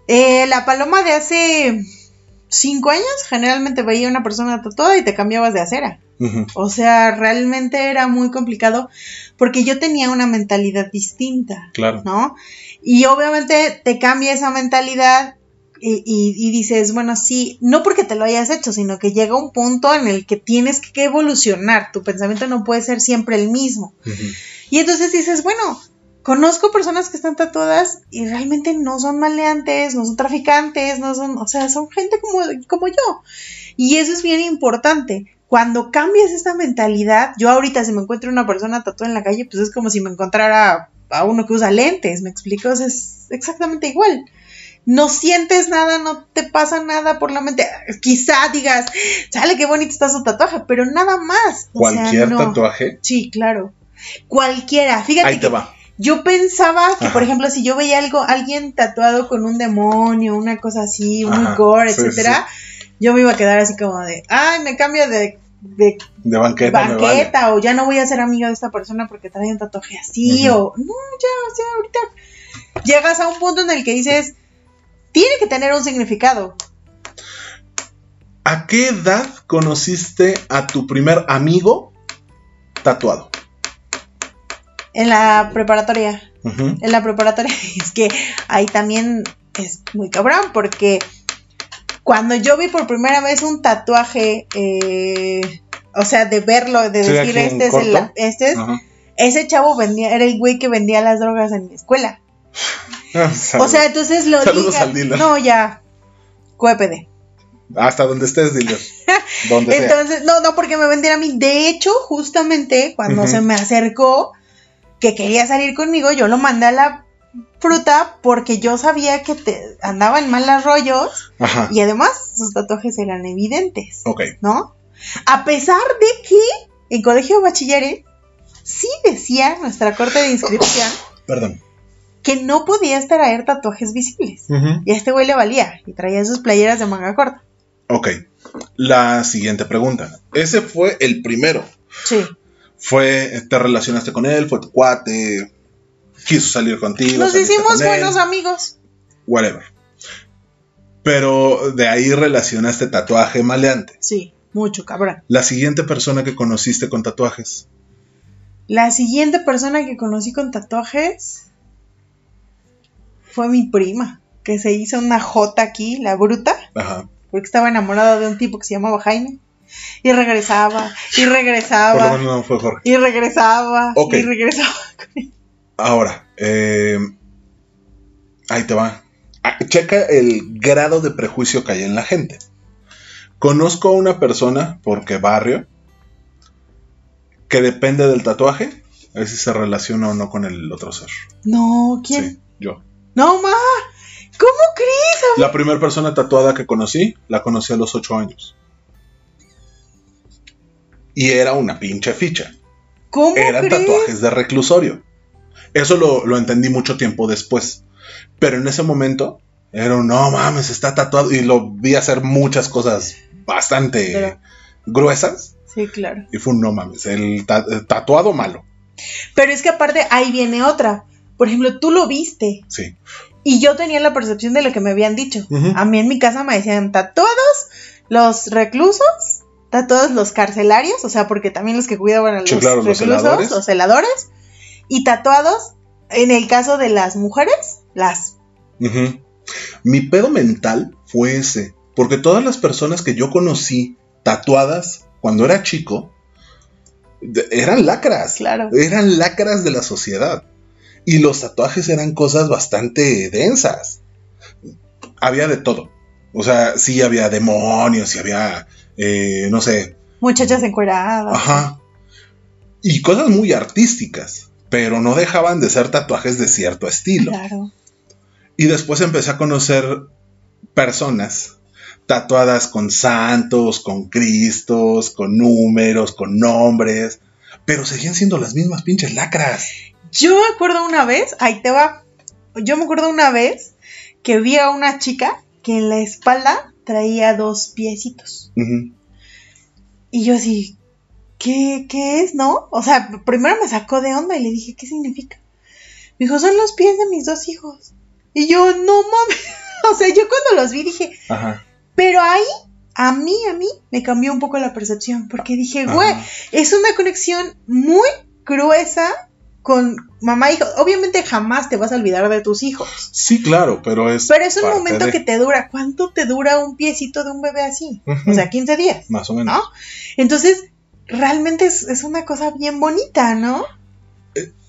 Eh, la paloma de hace cinco años generalmente veía una persona tatuada y te cambiabas de acera. O sea, realmente era muy complicado porque yo tenía una mentalidad distinta, Claro. ¿no? Y obviamente te cambia esa mentalidad y, y- y dices, bueno, sí, no porque te lo hayas hecho, sino que llega un punto en el que tienes que evolucionar, tu pensamiento no puede ser siempre el mismo. Y entonces dices, bueno, conozco personas que están tatuadas y realmente no son maleantes, no son traficantes, no son, o sea, son gente como, como yo. Y eso es bien importante. Cuando cambias esta mentalidad, yo ahorita si me encuentro una persona tatuada en la calle, pues es como si me encontrara a uno que usa lentes, ¿me explico? O sea, es exactamente igual. No sientes nada, no te pasa nada por la mente. Quizá digas, sale qué bonito está su tatuaje, pero nada más. O sea, Cualquier no. tatuaje, Sí, claro. Cualquiera. Fíjate ahí te que va. Yo pensaba que, Ajá. por ejemplo, si yo veía algo, alguien tatuado con un demonio, una cosa así, muy Ajá, gore, sí, etcétera, yo me iba a quedar así como de, ay, me cambio de, de De banqueta, vale. o ya no voy a ser amiga de esta persona porque trae un tatuaje así, o no, ya, o sea, ahorita llegas a un punto en el que dices, tiene que tener un significado. ¿A qué edad conociste a tu primer amigo tatuado? En la preparatoria. En la preparatoria. Es que ahí también es muy cabrón, porque cuando yo vi por primera vez un tatuaje, eh, o sea, de verlo, de decir, este es, el, este es, ese chavo vendía, era el güey que vendía las drogas en mi escuela. O sea, entonces lo Saludos diga-. No, ya. QPD. hasta donde estés, dealer. Donde sea. Entonces, no, no porque me vendiera a mí. De hecho, justamente cuando se me acercó que quería salir conmigo, yo lo mandé a la fruta porque yo sabía que te andaba en malos rollos Ajá. y además sus tatuajes eran evidentes, Ok. ¿no? A pesar de que en colegio de bachilleres sí decía nuestra corte de inscripción Perdón. que no podías traer tatuajes visibles. Y a este güey le valía y traía sus playeras de manga corta. Ok. La siguiente pregunta. Ese fue el primero. Sí. Fue, te relacionaste con él, fue tu cuate, quiso salir contigo. Nos hicimos con él, buenos amigos. Whatever. Pero de ahí relacionaste tatuaje maleante. Sí, mucho, cabrón. La siguiente persona que conociste con tatuajes. La siguiente persona que conocí con tatuajes fue mi prima, que se hizo una J aquí, la bruta, Ajá. porque estaba enamorada de un tipo que se llamaba Jaime. Y regresaba, y Por lo regresaba, menos no fue Jorge. y regresaba, y regresaba. Ahora, eh, ahí te va. Ah, Checa el grado de prejuicio que hay en la gente. Conozco a una persona, porque barrio, que depende del tatuaje, a ver si se relaciona o no con el otro ser. No, ¿quién? Sí, yo. No, ma. ¿Cómo crees? La primera persona tatuada que conocí, la conocí a los 8 años. Y era una pinche ficha. ¿Cómo Eran crees? tatuajes de reclusorio. Eso lo, lo entendí mucho tiempo después. Pero en ese momento era un, no mames, está tatuado. Y lo vi hacer muchas cosas bastante Pero- gruesas. Sí, claro. Y fue un no mames, el, ta- el tatuado malo. Pero es que aparte ahí viene otra. Por ejemplo, tú lo viste Sí. y yo tenía la percepción de lo que me habían dicho. A mí en mi casa me decían tatuados los reclusos, tatuados los carcelarios, o sea, porque también los que cuidaban a los Sí, claro, los reclusos, celadores. los celadores, y tatuados, en el caso de las mujeres, las. Mi pedo mental fue ese. Porque todas las personas que yo conocí tatuadas cuando era chico eran lacras. Claro. Eran lacras de la sociedad. Y los tatuajes eran cosas bastante densas. Había de todo. O sea, sí había demonios, sí había, eh, no sé, Muchachas encueradas. ajá. Y cosas muy artísticas. Pero no dejaban de ser tatuajes de cierto estilo. Claro. Y después empecé a conocer personas tatuadas con santos, con cristos, con números, con nombres, pero seguían siendo las mismas pinches lacras. Yo me acuerdo una vez, ahí te va. Yo me acuerdo una vez que vi a una chica que en la espalda traía dos piecitos. Y yo así, ¿qué, ¿qué es, no? O sea, primero me sacó de onda y le dije, ¿qué significa? Me dijo, son los pies de mis dos hijos. Y yo, no mames. O sea, yo cuando los vi dije, Ajá. pero ahí, a mí, a mí, me cambió un poco la percepción. Porque dije, güey, es una conexión muy gruesa con mamá e hijo. Obviamente jamás te vas a olvidar de tus hijos. Sí, claro, pero es. Pero es un momento de- que te dura. ¿Cuánto te dura un piecito de un bebé así? O sea, 15 días. Más o menos. ¿no? Entonces, realmente es, es una cosa bien bonita, ¿no?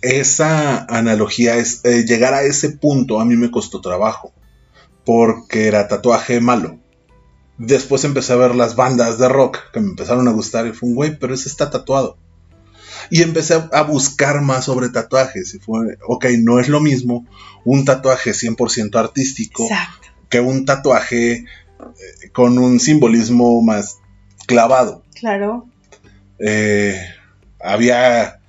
Esa analogía es. eh, llegar a ese punto a mí me costó trabajo. Porque era tatuaje malo. Después empecé a ver las bandas de rock que me empezaron a gustar y fue un güey, pero ese está tatuado. Y empecé a, buscar más sobre tatuajes y fue, ok, no es lo mismo un tatuaje 100% artístico Exacto. que un tatuaje eh, con un simbolismo más clavado. Claro. Eh, había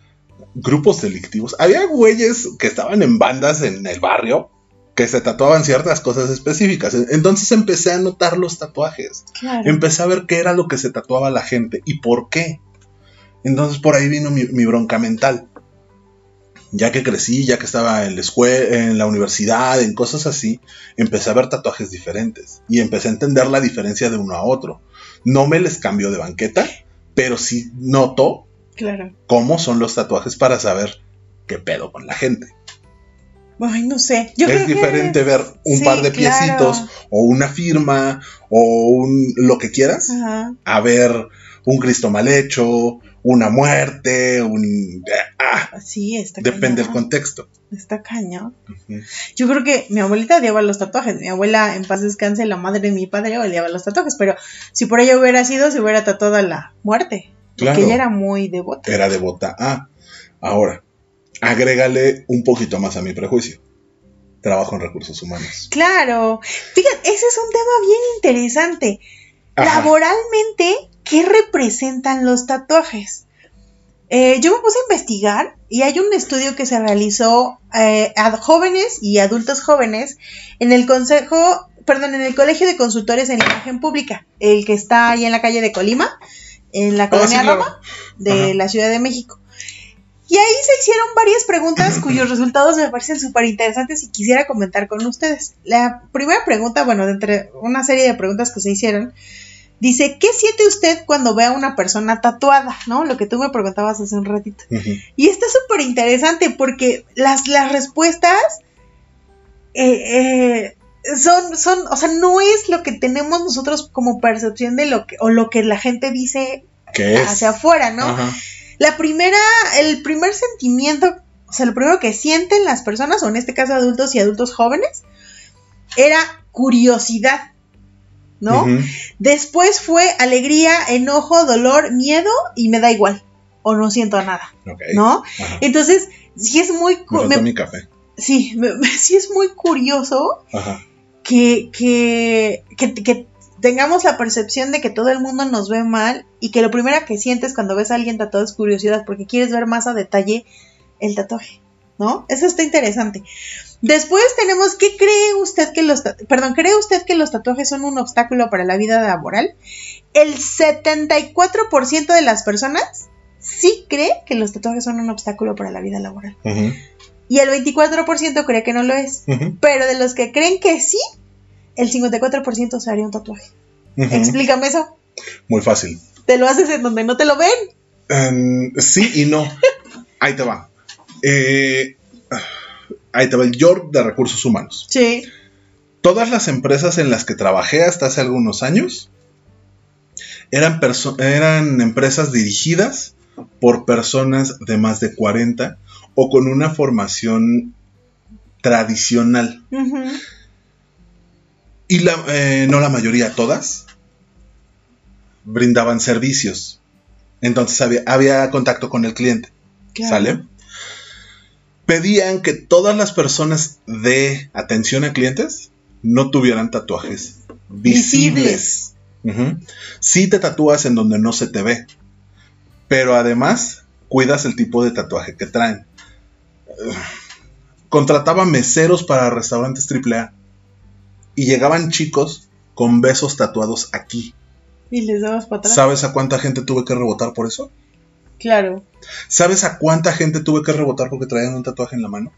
grupos delictivos, había güeyes que estaban en bandas en el barrio que se tatuaban ciertas cosas específicas. Entonces empecé a notar los tatuajes, Claro. empecé a ver qué era lo que se tatuaba la gente y por qué. Entonces por ahí vino mi, mi bronca mental. Ya que crecí, ya que estaba en la escuela, en la universidad, en cosas así, empecé a ver tatuajes diferentes y empecé a entender la diferencia de uno a otro. No me les cambió de banqueta, pero sí noto Claro. cómo son los tatuajes para saber qué pedo con la gente. Ay, no sé. Yo creo es que- diferente ver un Sí, par de claro. piecitos o una firma o un lo que quieras Ajá. a ver un Cristo mal hecho, una muerte, un ah, Sí, está depende del contexto. Está cañón. Yo creo que mi abuelita odiaba los tatuajes. Mi abuela, en paz descanse, la madre de mi padre, odiaba los tatuajes. Pero si por ella hubiera sido, se hubiera tatuado a la muerte. Claro. Porque ella era muy devota. Era devota a. Ahora, agrégale un poquito más a mi prejuicio. Trabajo en recursos humanos. Claro. Fíjate, ese es un tema bien interesante. Ajá. Laboralmente, ¿qué representan los tatuajes? Eh, yo me puse a investigar y hay un estudio que se realizó eh, a jóvenes y adultos jóvenes en el consejo, perdón, en el Colegio de Consultores en Imagen Pública, el que está ahí en la calle de Colima, en la colonia Ah, sí, claro. Roma de Ajá. la Ciudad de México. Y ahí se hicieron varias preguntas cuyos resultados me parecen súper interesantes y quisiera comentar con ustedes. La primera pregunta, bueno, de entre una serie de preguntas que se hicieron, dice, ¿qué siente usted cuando ve a una persona tatuada? ¿No? Lo que tú me preguntabas hace un ratito. Y está súper interesante porque las, las respuestas eh, eh, son, son, o sea, no es lo que tenemos nosotros como percepción de lo que, o lo que la gente dice hacia afuera, ¿no? La primera, el primer sentimiento, o sea, lo primero que sienten las personas, o en este caso adultos y adultos jóvenes, era curiosidad, ¿no? Después fue alegría, enojo, dolor, miedo y me da igual, o no siento nada. ¿no? Ajá. Entonces, sí es muy, Me cu- faltó me- mi café. sí, me- sí es muy curioso Ajá. que, que, que, que tengamos la percepción de que todo el mundo nos ve mal y que lo primero que sientes cuando ves a alguien tatuado es curiosidad porque quieres ver más a detalle el tatuaje, ¿no? Eso está interesante. Después tenemos, ¿qué cree usted que los, perdón, cree usted que los tatuajes son un obstáculo para la vida laboral? El 74% de las personas sí cree que los tatuajes son un obstáculo para la vida laboral. Y el 24% cree que no lo es. Pero de los que creen que sí, el 54% se haría un tatuaje. Explícame eso. Muy fácil. Te lo haces en donde no te lo ven. Em, sí y no. Ahí te va. Eh, ahí va el York de recursos humanos. Sí. Todas las empresas en las que trabajé hasta hace algunos años eran, empresas dirigidas por personas de más de 40 o con una formación tradicional. Y la, eh, no la mayoría, todas, brindaban servicios. Entonces había, había contacto con el cliente. ¿Sale? Pedían que todas las personas de atención a clientes no tuvieran tatuajes visibles. Ujú. Sí te tatúas en donde no se te ve, pero además cuidas el tipo de tatuaje que traen. contrataba meseros para restaurantes AAA y llegaban chicos con besos tatuados aquí. Y les dabas para atrás. ¿Sabes a cuánta gente tuve que rebotar por eso? Claro. ¿Sabes a cuánta gente tuve que rebotar porque traían un tatuaje en la mano?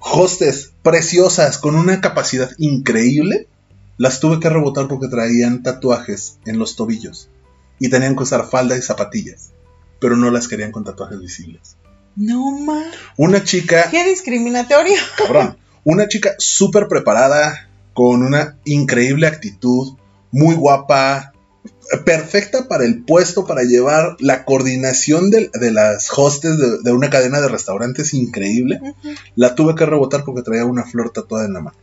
Hostes preciosas con una capacidad increíble, las tuve que rebotar porque traían tatuajes en los tobillos y tenían que usar falda y zapatillas, pero no las querían con tatuajes visibles. No más. Una chica, Qué discriminatorio. cabrón, una chica súper preparada, con una increíble actitud, muy guapa, perfecta para el puesto, para llevar la coordinación de, de las hostes de, de una cadena de restaurantes increíble. La tuve que rebotar porque traía una flor tatuada en la mano.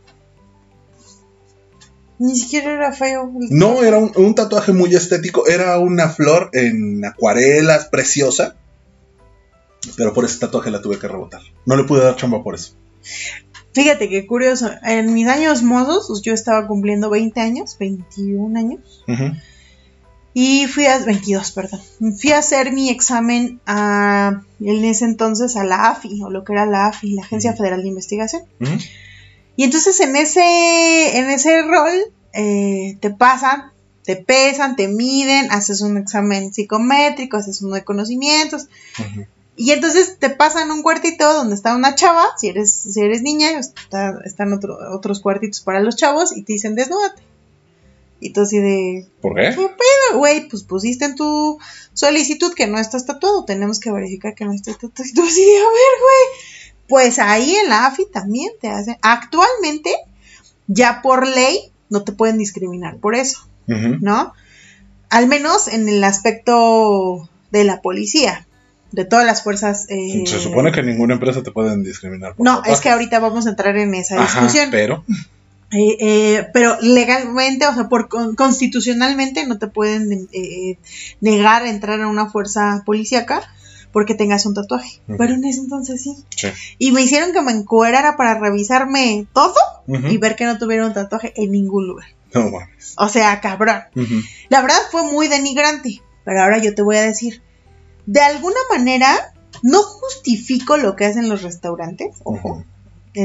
Ni siquiera era feo. No, era un, un tatuaje muy estético, era una flor en acuarelas, preciosa. Pero por ese tatuaje la tuve que rebotar. No le pude dar chamba por eso. Fíjate qué curioso. En mis años mozos, pues, yo estaba cumpliendo 20 años, 21 años. Y fui a 22, perdón. Fui a hacer mi examen a, en ese entonces a la AFI, o lo que era la AFI, la Agencia. Federal de Investigación. Y entonces en ese, en ese rol eh, te pasan, te pesan, te miden, haces un examen psicométrico, haces uno de conocimientos. Y entonces te pasan un cuartito donde está una chava, si eres, si eres niña, está- están otro- otros cuartitos para los chavos y te dicen desnúdate. Y tú así de, ¿Por qué? ¿qué pedo, güey? Pues pusiste en tu solicitud que no estás tatuado, tenemos que verificar que no estás tatuado. Y tú así de, a ver, güey. Pues ahí en la AFI también te hacen. Actualmente, ya por ley, no te pueden discriminar por eso. ¿no? Al menos en el aspecto de la policía, de todas las fuerzas. eh, Se supone que ninguna empresa te pueden discriminar. por No, es que ahorita vamos a entrar en esa Ajá, discusión. pero Eh, eh, pero legalmente, o sea, por con- constitucionalmente no te pueden eh, negar a entrar a una fuerza policíaca porque tengas un tatuaje. Pero en ese entonces sí. Sí. Y me hicieron que me encuerara para revisarme todo y ver que no tuviera un tatuaje en ningún lugar. No mames. O sea, cabrón. La verdad fue muy denigrante. Pero ahora yo te voy a decir, de alguna manera no justifico lo que hacen los restaurantes, ojo,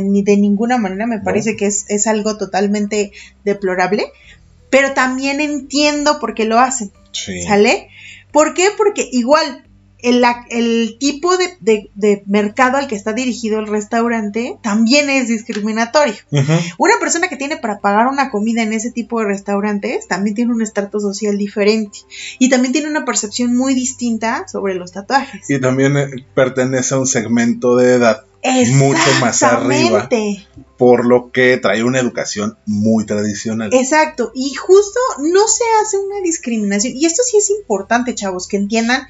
ni de ninguna manera me parece que es, es algo totalmente deplorable, pero también entiendo por qué lo hacen, Sí. ¿sale? ¿Por qué? Porque igual el, el tipo de, de- de mercado al que está dirigido el restaurante también es discriminatorio. Una persona que tiene para pagar una comida en ese tipo de restaurantes también tiene un estrato social diferente y también tiene una percepción muy distinta sobre los tatuajes. Y también eh, pertenece a un segmento de edad, mucho más arriba. Por lo que trae una educación muy tradicional. Exacto, y justo no se hace una discriminación. Y esto sí es importante, chavos, que entiendan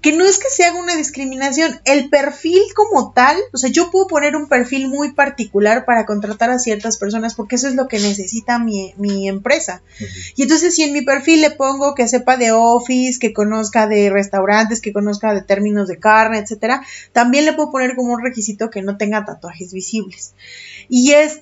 que no es que se haga una discriminación, el perfil como tal, o sea, yo puedo poner un perfil muy particular para contratar a ciertas personas porque eso es lo que necesita mi, mi empresa. Y entonces si en mi perfil le pongo que sepa de office, que conozca de restaurantes, que conozca de términos de carne, etcétera, también le puedo poner como un requisito que no tenga tatuajes visibles. Y es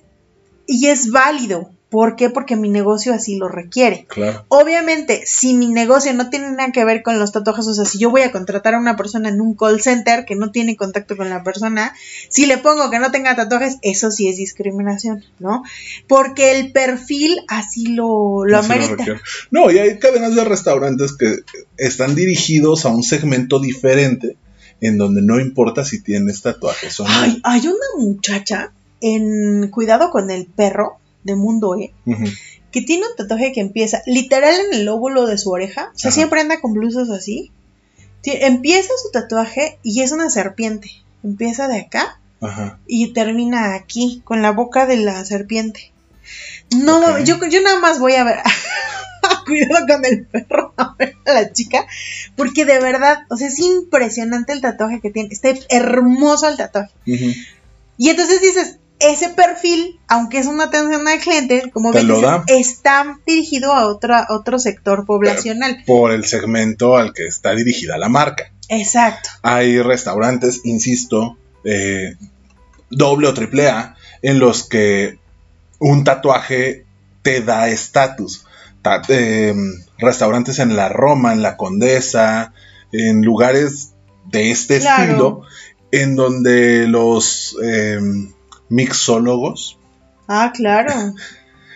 y es válido. ¿Por qué? Porque mi negocio así lo requiere. Claro. Obviamente, si mi negocio no tiene nada que ver con los tatuajes, o sea, si yo voy a contratar a una persona en un call center que no tiene contacto con la persona, si le pongo que no tenga tatuajes, eso sí es discriminación, ¿no? Porque el perfil así lo, lo Así amerita. No, y hay cadenas de restaurantes que están dirigidos a un segmento diferente en donde no importa si tienes tatuajes o no. Ay, hay una muchacha en Cuidado con el perro de Mundo E que tiene un tatuaje que empieza literal en el lóbulo de su oreja. O sea, Ajá. siempre anda con blusas así. Empieza su tatuaje y es una serpiente. Empieza de acá Ajá. y termina aquí, con la boca de la serpiente. No, yo, yo nada más voy a ver. Cuidado con el perro, a ver a la chica. Porque de verdad, o sea, es impresionante el tatuaje que tiene. Está hermoso el tatuaje. Y entonces dices, ese perfil, aunque es una atención al cliente, como da. está dirigido a otra, otro sector poblacional. Por el segmento al que está dirigida la marca. Exacto. Hay restaurantes, insisto, eh, doble o triple A, en los que un tatuaje te da estatus. Ta- eh, restaurantes en la Roma, en la Condesa, en lugares de este Claro. estilo, en donde los eh, mixólogos Ah, claro.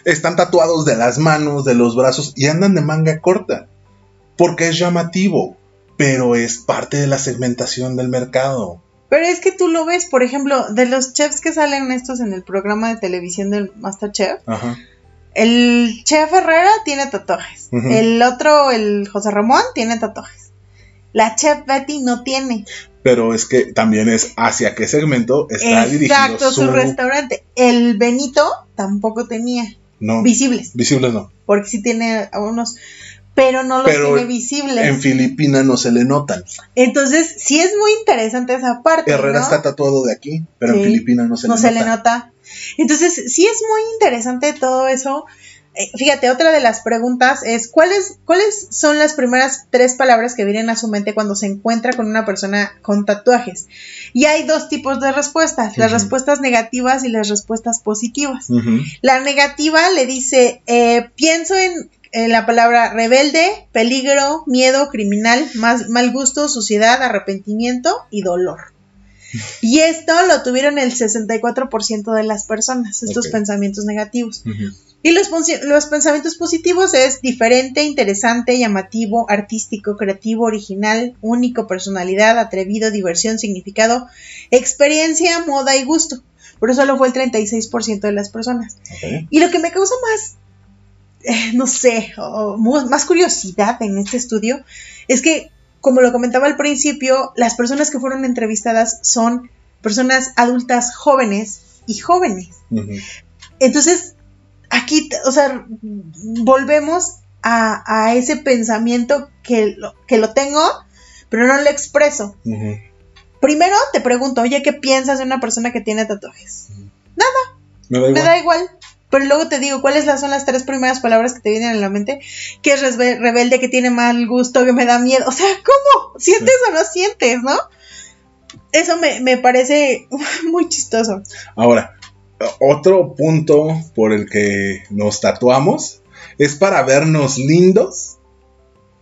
están tatuados de las manos, de los brazos y andan de manga corta. Porque es llamativo, pero es parte de la segmentación del mercado. Pero es que tú lo ves, por ejemplo, de los chefs que salen estos en el programa de televisión del Masterchef, Ajá. el chef Herrera tiene tatuajes. El otro, el José Ramón, tiene tatuajes. La chef Betty no tiene. Pero es que también es hacia qué segmento está dirigido Exacto, su... restaurante. El Benito tampoco tenía No, visibles, visibles no. porque sí tiene a unos, pero no los Pero tiene visibles. En Filipinas no se le notan. Entonces, sí es muy interesante esa parte. Herrera ¿no? está tatuado de aquí, pero en. Filipinas no se no le se nota. le nota. Entonces, sí es muy interesante todo eso. Eh, fíjate, otra de las preguntas es, ¿cuáles, ¿cuáles son las primeras tres palabras que vienen a su mente cuando se encuentra con una persona con tatuajes? Y hay dos tipos de respuestas, las respuestas negativas y las respuestas positivas. La negativa le dice, eh, pienso en, en la palabra rebelde, peligro, miedo, criminal, mal gusto, suciedad, arrepentimiento y dolor. Y esto lo tuvieron el 64% de las personas, estos pensamientos negativos. Y los, pensamientos positivos es diferente, interesante, llamativo, artístico, creativo, original, único, personalidad, atrevido, diversión, significado, experiencia, moda y gusto. Pero solo fue el 36% de las personas. Y lo que me causa más, eh, no sé, o mu- más curiosidad en este estudio es que, como lo comentaba al principio, las personas que fueron entrevistadas son personas adultas jóvenes y jóvenes. Entonces, aquí, o sea, volvemos a, a ese pensamiento que lo, que lo tengo, pero no lo expreso. Primero te pregunto, oye, ¿qué piensas de una persona que tiene tatuajes? Me da igual. Me da igual. Pero luego te digo, ¿cuáles son las tres primeras palabras que te vienen a la mente? Que es rebelde, que tiene mal gusto, que me da miedo. O sea, ¿cómo? ¿Sientes o no sientes, no? Eso me, me parece muy chistoso. Ahora, otro punto por el que nos tatuamos es para vernos lindos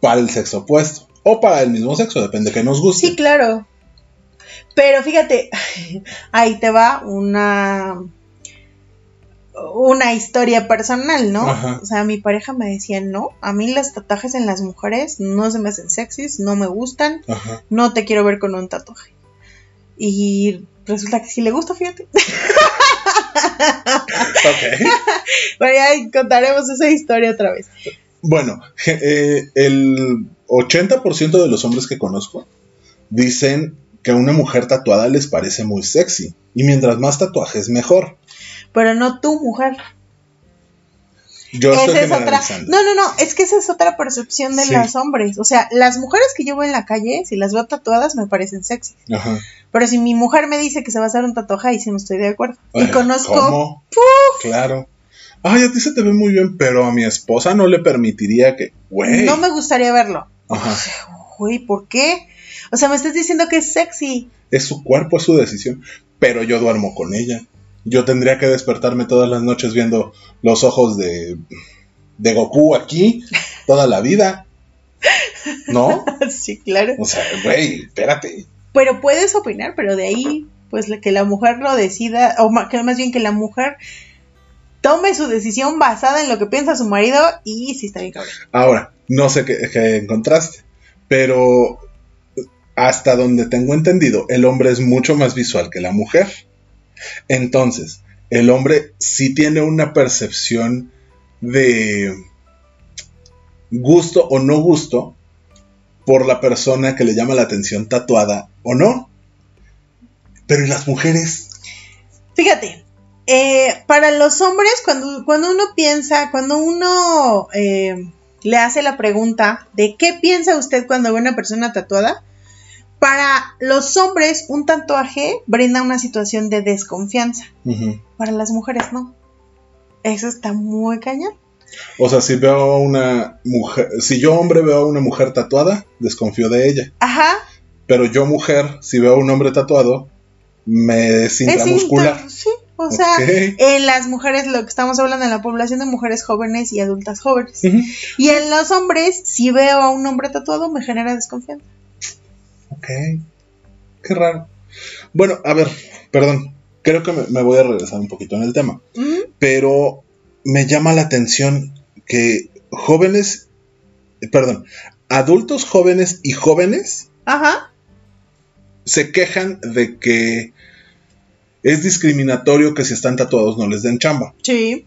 para el sexo opuesto o para el mismo sexo, depende que nos guste. Sí, claro. Pero fíjate, ahí te va una una historia personal, ¿no? Ajá. O sea, mi pareja me decía, no, a mí los tatuajes en las mujeres no se me hacen sexys, no me gustan, Ajá. no te quiero ver con un tatuaje. Y resulta que sí le gusta, fíjate. Ok. Pero ya contaremos esa historia otra vez. Bueno, eh, el 80% de los hombres que conozco dicen que una mujer tatuada les parece muy sexy. Y mientras más tatuajes, mejor. Pero no tu mujer. Yo estoy Esa es otra. No, no, no, es que esa es otra percepción de Sí. los hombres. O sea, las mujeres que yo veo en la calle, si las veo tatuadas, me parecen sexy. Ajá. Pero si mi mujer me dice que se va a hacer un tatuaje, ahí sí no estoy de acuerdo. Y conozco. ¿Cómo? Claro. Ay, a ti se te ve muy bien, pero a mi esposa no le permitiría que. Güey. No me gustaría verlo. Ajá. Uy, ¿por qué? O sea, me estás diciendo que es sexy. Es su cuerpo, es su decisión. Pero yo duermo con ella. Yo tendría que despertarme todas las noches viendo los ojos de, de Goku aquí toda la vida. ¿No? sí, claro. O sea, güey, espérate. Pero puedes opinar, pero de ahí, pues que la mujer lo decida, o ma- que más bien que la mujer tome su decisión basada en lo que piensa su marido y sí está bien cabrón. Ahora, no sé qué, qué encontraste, pero hasta donde tengo entendido, el hombre es mucho más visual que la mujer. Entonces, el hombre sí tiene una percepción de gusto o no gusto por la persona que le llama la atención tatuada o no. Pero ¿y las mujeres? Fíjate, eh, para los hombres, cuando, cuando uno piensa, cuando uno eh, le hace la pregunta de qué piensa usted cuando ve una persona tatuada, para los hombres un tatuaje brinda una situación de desconfianza, para las mujeres no. Eso está muy cañón. O sea, si veo a una mujer, si yo hombre veo a una mujer tatuada, desconfío de ella. Ajá. Pero yo, mujer, si veo a un hombre tatuado, me es Es intramuscular. inter- Sí, o sea, en las mujeres, lo que estamos hablando en la población de mujeres jóvenes y adultas jóvenes. Y en los hombres, si veo a un hombre tatuado, me genera desconfianza. Ok. Qué raro. Bueno, a ver, perdón, creo que me, me voy a regresar un poquito en el tema, pero me llama la atención que jóvenes, perdón, adultos jóvenes y jóvenes Ajá. se quejan de que es discriminatorio que si están tatuados no les den chamba. Sí.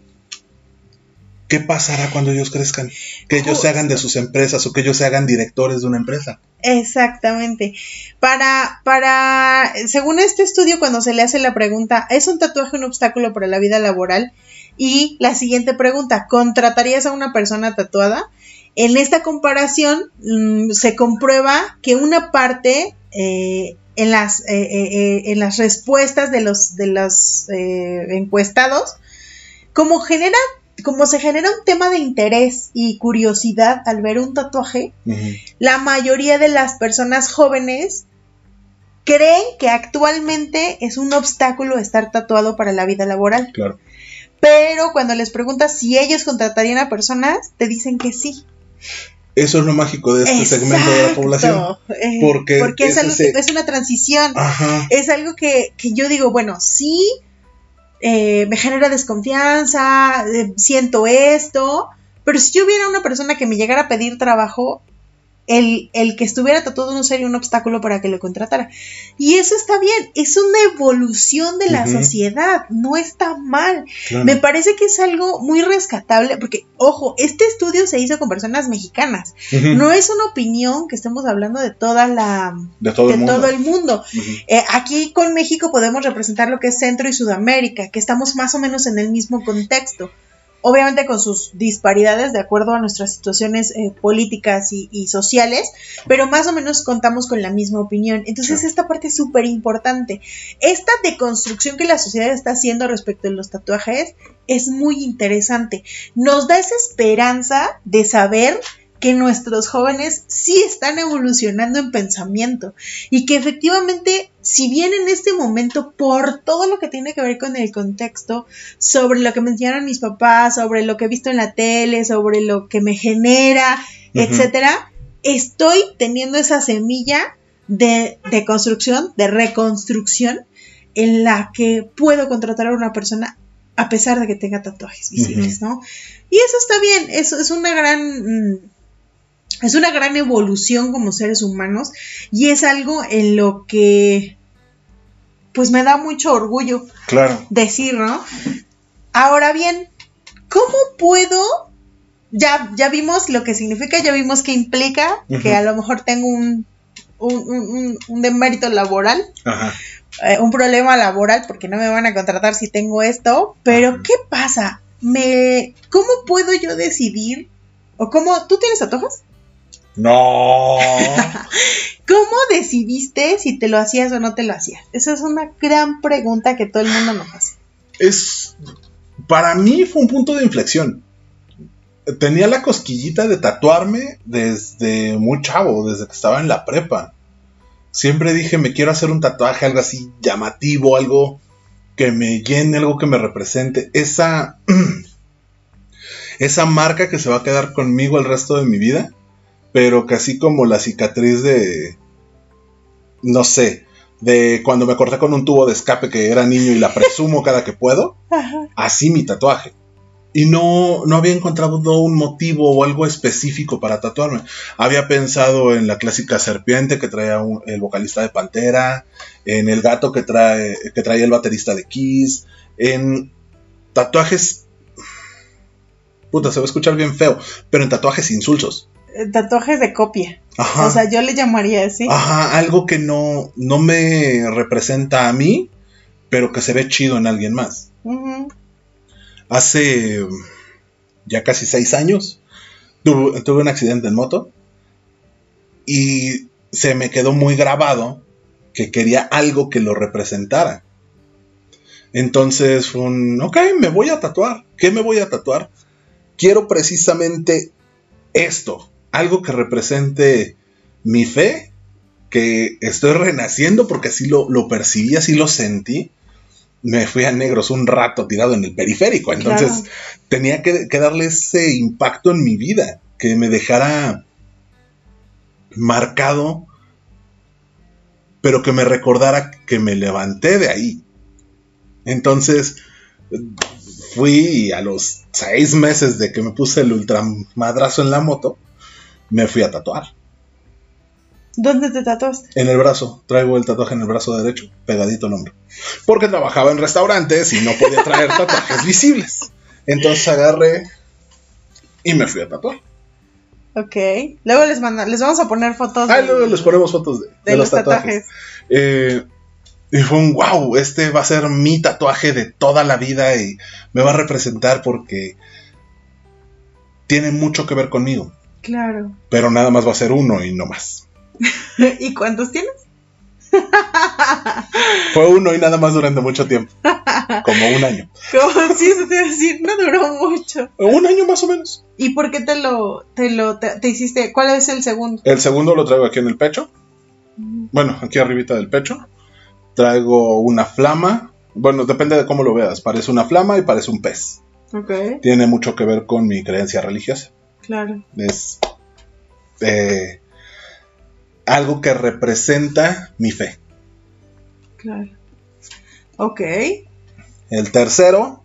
¿Qué pasará cuando ellos crezcan? Que ellos se hagan de sus empresas o que ellos se hagan directores de una empresa. Exactamente. Para, para, según este estudio, cuando se le hace la pregunta, ¿es un tatuaje un obstáculo para la vida laboral? Y la siguiente pregunta, ¿contratarías a una persona tatuada? En esta comparación mm, se comprueba que una parte eh, en, las, eh, eh, eh, en las respuestas de los, de los encuestados, como genera, como se genera un tema de interés y curiosidad al ver un tatuaje, la mayoría de las personas jóvenes creen que actualmente es un obstáculo estar tatuado para la vida laboral. Claro. Pero cuando les preguntas si ellos contratarían a personas, te dicen que sí. Eso es lo mágico de este segmento de la población. Eh, Porque porque es, es algo ese- que- es una transición. Ajá. Es algo que, que yo digo, bueno, sí, eh, me genera desconfianza, eh, siento esto, pero si yo hubiera una persona que me llegara a pedir trabajo, el, el que estuviera tatuado no sería un obstáculo para que lo contratara. Y eso está bien, es una evolución de la sociedad, no está mal. claro. Me parece que es algo muy rescatable, porque, ojo, este estudio se hizo con personas mexicanas. No es una opinión que estemos hablando de toda la, de todo de el mundo. todo el mundo. Ujú. Eh, aquí con México podemos representar lo que es Centro y Sudamérica, que estamos más o menos en el mismo contexto. Obviamente con sus disparidades de acuerdo a nuestras situaciones eh, políticas y, y sociales, pero más o menos contamos con la misma opinión. Entonces Sí. esta parte es súper importante. Esta deconstrucción que la sociedad está haciendo respecto de los tatuajes es muy interesante. Nos da esa esperanza de saber que nuestros jóvenes sí están evolucionando en pensamiento y que efectivamente, si bien en este momento, por todo lo que tiene que ver con el contexto, sobre lo que me enseñaron mis papás, sobre lo que he visto en la tele, sobre lo que me genera, Ujú. etcétera, estoy teniendo esa semilla de, de construcción, de reconstrucción, en la que puedo contratar a una persona a pesar de que tenga tatuajes visibles, ¿no? Y eso está bien, eso es una gran... mm, es una gran evolución como seres humanos y es algo en lo que pues me da mucho orgullo Claro. decir, ¿no? Ahora bien, ¿cómo puedo? Ya, ya vimos lo que significa, ya vimos qué implica, que a lo mejor tengo un, un, un- un- demérito laboral, Ajá. eh, un problema laboral porque no me van a contratar si tengo esto, pero. ¿qué pasa? Me, ¿Cómo puedo yo decidir? ¿O cómo? ¿Tú tienes tatuajes? No. ¿Cómo decidiste si te lo hacías o no te lo hacías? Esa es una gran pregunta que todo el mundo nos hace. es. Para mí fue un punto de inflexión. Tenía la cosquillita de tatuarme desde muy chavo, desde que estaba en la prepa. Siempre dije, me quiero hacer un tatuaje, algo así llamativo, algo que me llene, algo que me represente. Esa. esa marca que se va a quedar conmigo el resto de mi vida. Pero que así como la cicatriz de. No sé. De cuando me corté con un tubo de escape que era niño y la presumo cada que puedo. Ajá. Así mi tatuaje. Y no, no había encontrado un motivo o algo específico para tatuarme. Había pensado en la clásica serpiente que traía un- el vocalista de Pantera, en el gato que trae, que traía el baterista de Kiss, en tatuajes. Puta, se va a escuchar bien feo, pero en tatuajes insulsos. Eh, Tatuajes de copia. Ajá. O sea, yo le llamaría así. Ajá, algo que no, no me representa a mí, pero que se ve chido en alguien más. Hace ya casi seis años tuve, tuve un accidente en moto y se me quedó muy grabado que quería algo que lo representara. Entonces fue un, ok, me voy a tatuar. ¿Qué me voy a tatuar? Quiero precisamente esto, algo que represente mi fe, que estoy renaciendo porque así lo, lo percibí, así lo sentí. Me fui a negros un rato tirado en el periférico, entonces Claro. tenía que, que darle ese impacto en mi vida, que me dejara marcado pero que me recordara que me levanté de ahí. Entonces, fui a los seis meses de que me puse el ultramadrazo en la moto, me fui a tatuar. ¿Dónde te tatuaste? En el brazo, traigo el tatuaje en el brazo derecho, pegadito el hombro. Porque trabajaba en restaurantes y no podía traer tatuajes visibles. Entonces agarré y me fui a tatuar. Ok. Luego les manda, les vamos a poner fotos. Ah, luego les ponemos fotos de, los, tatuajes. Eh, y fue un wow, este va a ser mi tatuaje de toda la vida y me va a representar porque tiene mucho que ver conmigo. Claro. Pero nada más va a ser uno y no más. ¿Y cuántos tienes? Fue uno y nada más durante mucho tiempo. Como un año. Como si eso te iba a decir, no duró mucho. Un año más o menos. ¿Y por qué te lo, te lo, te, hiciste? ¿Cuál es el segundo? El segundo lo traigo aquí en el pecho. Bueno, aquí arribita del pecho. Traigo una flama. Bueno, depende de cómo lo veas. Parece una flama y parece un pez. Ok. Tiene mucho que ver con mi creencia religiosa. Claro. Es eh, algo que representa mi fe. Claro. Ok. El tercero.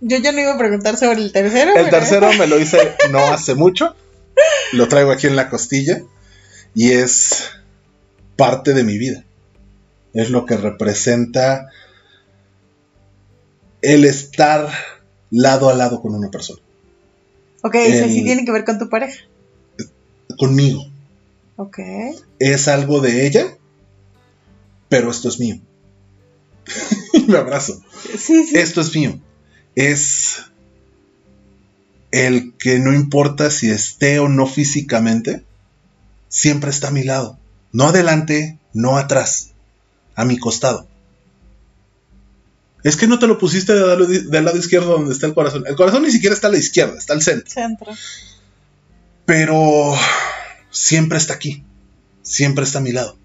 Yo ya no iba a preguntar sobre el tercero. El tercero me lo hice no hace mucho. Lo traigo aquí en la costilla. Y es parte de mi vida. Es lo que representa el estar lado a lado con una persona. Ok, eso sí tiene que ver con tu pareja. Conmigo. Ok. Es algo de ella, pero esto es mío. Me abrazo. Sí, sí. Esto es mío. Es el que no importa si esté o no físicamente, siempre está a mi lado. No adelante, no atrás. A mi costado. Es que no te lo pusiste del lado, izquierdo donde está el corazón. El corazón ni siquiera está a la izquierda, está al centro. Centro. Pero siempre está aquí. Siempre está a mi lado.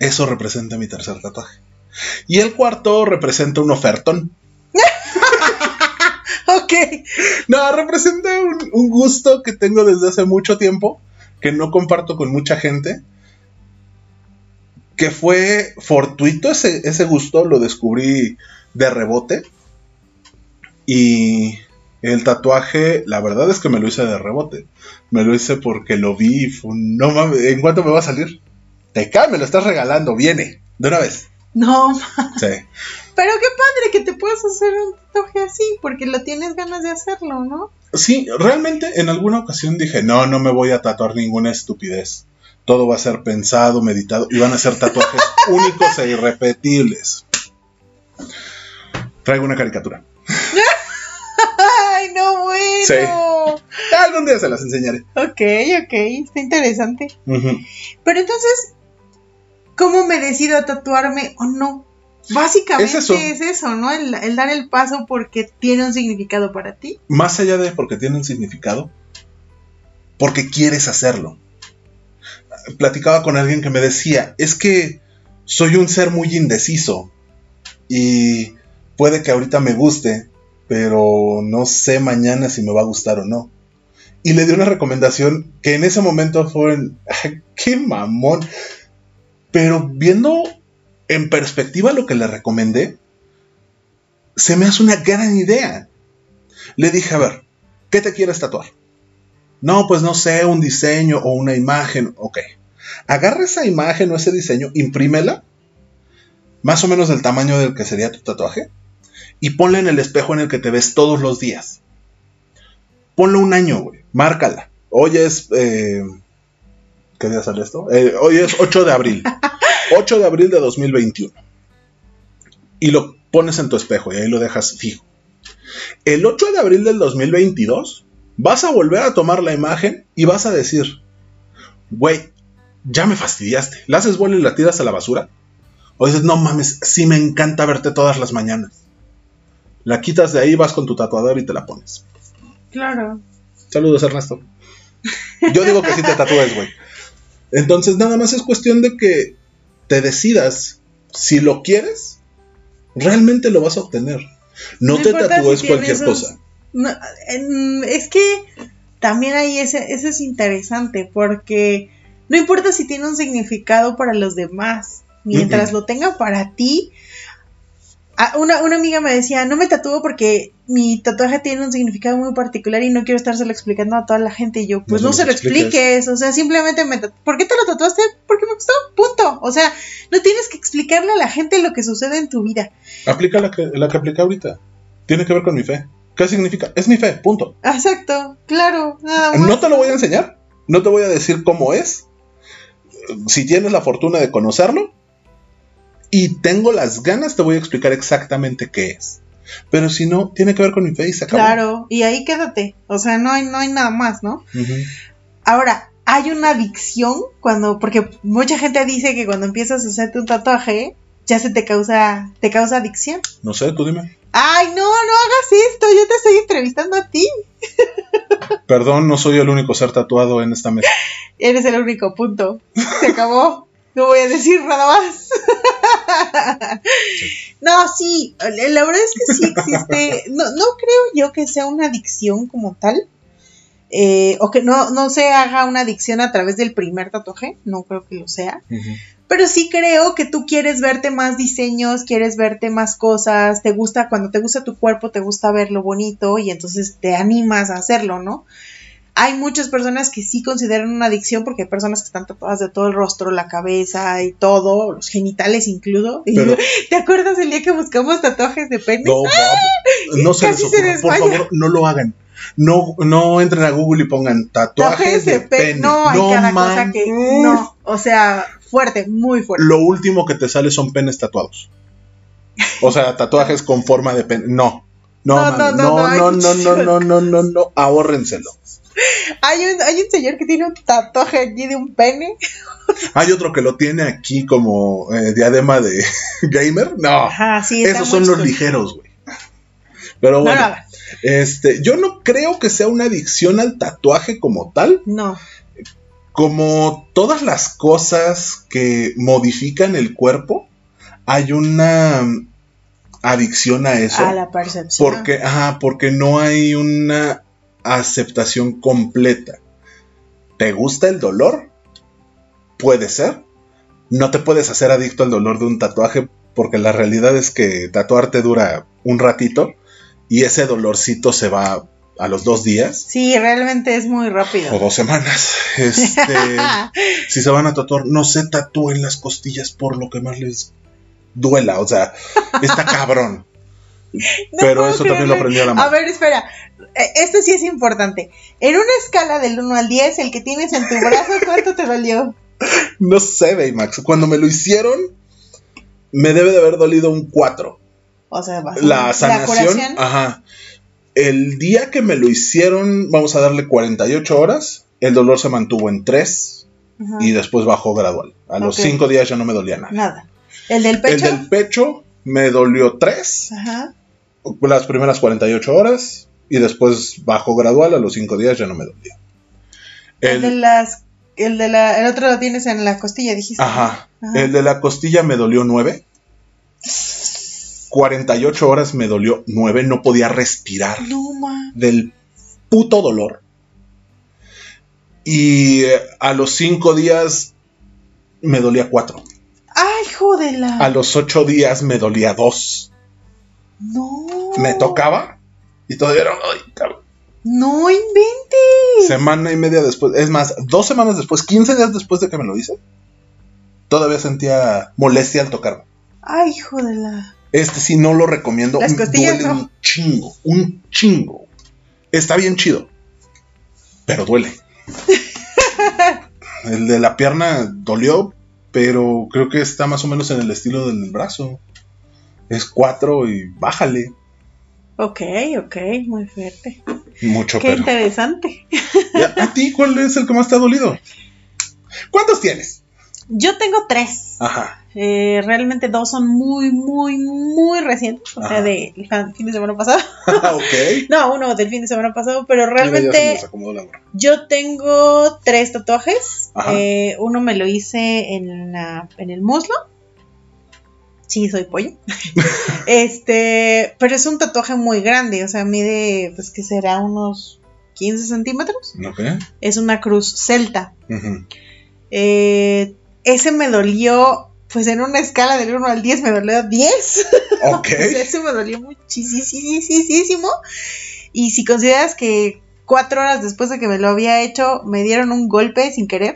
Eso representa mi tercer tatuaje. Y el cuarto representa un ofertón. ok. No, representa un, gusto que tengo desde hace mucho tiempo, que no comparto con mucha gente. Que fue fortuito ese, ese gusto, lo descubrí de rebote. Y el tatuaje, la verdad es que me lo hice de rebote. Me lo hice porque lo vi y fue, no mames, ¿en cuánto me va a salir? Te cae, me lo estás regalando, viene, de una vez. No, sí. Pero qué padre que te puedas hacer un tatuaje así, porque lo tienes ganas de hacerlo, ¿no? Sí, realmente en alguna ocasión dije, no, no me voy a tatuar ninguna estupidez. Todo va a ser pensado, meditado, y van a ser tatuajes únicos e irrepetibles. Traigo una caricatura. Ay, no, bueno. Sí. Algún día se las enseñaré. Ok, ok, está interesante. Pero entonces, ¿cómo me decido a tatuarme o no? Básicamente es eso, ¿no? El, el, dar el paso porque tiene un significado para ti. Más allá de porque tiene un significado, porque quieres hacerlo. Platicaba con alguien que me decía, es que soy un ser muy indeciso y puede que ahorita me guste, pero no sé mañana si me va a gustar o no. Y le di una recomendación que en ese momento fue, qué mamón. Pero viendo en perspectiva lo que le recomendé, se me hace una gran idea. Le dije, a ver, ¿qué te quieres tatuar? No, pues no sé, un diseño o una imagen. Ok. Agarra esa imagen o ese diseño, imprímela, más o menos del tamaño del que sería tu tatuaje, y ponla en el espejo en el que te ves todos los días. Ponlo un año, güey. Márcala. Hoy es. Eh, ¿Qué día sale esto? Eh, hoy es 8 de abril. 8 de abril de 2021. Y lo pones en tu espejo y ahí lo dejas fijo. El 8 de abril del 2022 vas a volver a tomar la imagen y vas a decir, güey, ya me fastidiaste. La haces bola y la tiras a la basura. O dices, no mames, sí me encanta verte todas las mañanas. La quitas de ahí, vas con tu tatuador y te la pones. Claro. Saludos, Ernesto. Yo digo que sí te tatúes, güey. Entonces, nada más es cuestión de que te decidas si lo quieres, realmente lo vas a obtener. No, te tatúes cualquier cosa. Es que también ahí ese, eso es interesante porque No importa si tiene un significado para los demás, mientras lo tenga para ti. Una, una amiga me decía, no me tatúo porque mi tatuaje tiene un significado muy particular y no quiero estárselo explicando a toda la gente. Y yo, pues No no, se lo expliques. O sea, simplemente me ¿Por qué te lo tatuaste? Porque me gustó, punto. O sea, no tienes que explicarle a la gente lo que sucede en tu vida. Aplica la que, la que aplica ahorita. Tiene que ver con mi fe. ¿Qué significa? Es mi fe, punto. Exacto, claro, nada más. No te lo voy a enseñar. No te voy a decir cómo es. Si tienes la fortuna de conocerlo y tengo las ganas, te voy a explicar exactamente qué es. Pero si no, tiene que ver con mi fe y se acabó. Claro, y ahí quédate. O sea, no hay, no hay nada más, ¿no? Ahora, hay una adicción cuando, porque mucha gente dice que cuando empiezas a hacerte un tatuaje, ya se te causa, te causa adicción. No sé, tú dime. Ay, no, no hagas esto, yo te estoy entrevistando a ti. Perdón, no soy el único ser tatuado en esta mesa. Eres el único punto. Se acabó. No voy a decir nada más. No, sí, la verdad es que sí existe. No, no creo yo que sea una adicción como tal. eh, o que no, no se haga una adicción a través del primer tatuaje. No creo que lo sea. Pero sí creo que tú quieres verte más diseños, quieres verte más cosas, te gusta, cuando te gusta tu cuerpo, te gusta verlo bonito y entonces te animas a hacerlo, ¿no? Hay muchas personas que sí consideran una adicción porque hay personas que están tatuadas de todo el rostro, la cabeza y todo, los genitales incluso. Pero- ¿Te acuerdas el día que buscamos tatuajes de pene? No, Bob, no se les se. Por favor, no lo hagan. No, no entren a Google y pongan tatuajes de, pene. No, hay cada cosa que no. O sea, fuerte, muy fuerte. Lo último que te sale son penes tatuados. O sea, tatuajes con forma de pene. No. No, No, man, no, no, no, no, no, no, no, no, no, ahórrenselo. Hay un, hay un señor que tiene un tatuaje aquí de un pene. Hay otro que lo tiene aquí como eh, diadema de gamer. No, Ajá, sí, está esos son los ligeros, güey. Pero No bueno, este, yo no creo que sea una adicción al tatuaje como tal. No. Como todas las cosas que modifican el cuerpo, hay una mm, adicción a eso. A la percepción. porque, ajá, porque no hay una aceptación completa. ¿Te gusta el dolor? Puede ser. No te puedes hacer adicto al dolor de un tatuaje porque la realidad es que tatuarte dura un ratito y ese dolorcito se va a los dos días Sí, realmente es muy rápido. o dos semanas. Este, si se van a tatuar, no se tatúen las costillas por lo que más les duela. O sea, está cabrón. No Pero eso también lo aprendí a la A mano. ver, espera. Eh, Esto sí es importante. En una escala del 1 al 10, el que tienes en tu brazo, ¿cuánto te dolió? No sé, Baymax. Cuando me lo hicieron, me debe de haber dolido un 4. O sea, La sanación, curación. ajá. El día que me lo hicieron, vamos a darle 48 horas. El dolor se mantuvo en 3 Ajá. y después bajó gradual. A los Ok. 5 días ya no me dolía nada. Nada. ¿El del pecho? El del pecho me dolió 3. Ajá. las primeras 48 horas y después bajó gradual, a los 5 días ya no me dolía. El, de las. El de la. El otro lo tienes en la costilla, dijiste. ajá, Ajá. el de la costilla me dolió 9. 48 horas me dolió 9, no podía respirar No, del puto dolor. Y eh, a los 5 días me dolía 4. Ay, jodela. A los 8 días me dolía 2. No. Me tocaba y todavía era, ay, cabrón. No inventes. Semana y media después, es más, dos semanas después, 15 días después de que me lo hice, todavía sentía molestia al tocarme. Ay, jodela. Este sí no lo recomiendo. Las costillas duele no. un chingo, un chingo. Está bien chido, pero duele. el de la pierna dolió, pero creo que está más o menos en el estilo del brazo. Es cuatro y bájale. Ok, ok, muy fuerte. Mucho, Qué pero. interesante. ¿A ti cuál es el que más te ha dolido? ¿Cuántos tienes? Yo tengo tres. Ajá. Eh, realmente dos son muy, muy, muy recientes. O sea, del fin de semana pasado. ok. No, uno del fin de semana pasado, pero realmente la yo tengo tres tatuajes. Ajá. Eh, uno me lo hice en, la, en el muslo. Sí, soy pollo. este, pero es un tatuaje muy grande, o sea, mide, pues que será unos 15 centímetros. Ok. Es una cruz celta. Ujú. Eh, ese me dolió, pues en una escala del 1 al 10 me dolió 10. Ok. Ese me dolió muchísimo. Y si consideras que cuatro horas después de que me lo había hecho, me dieron un golpe sin querer.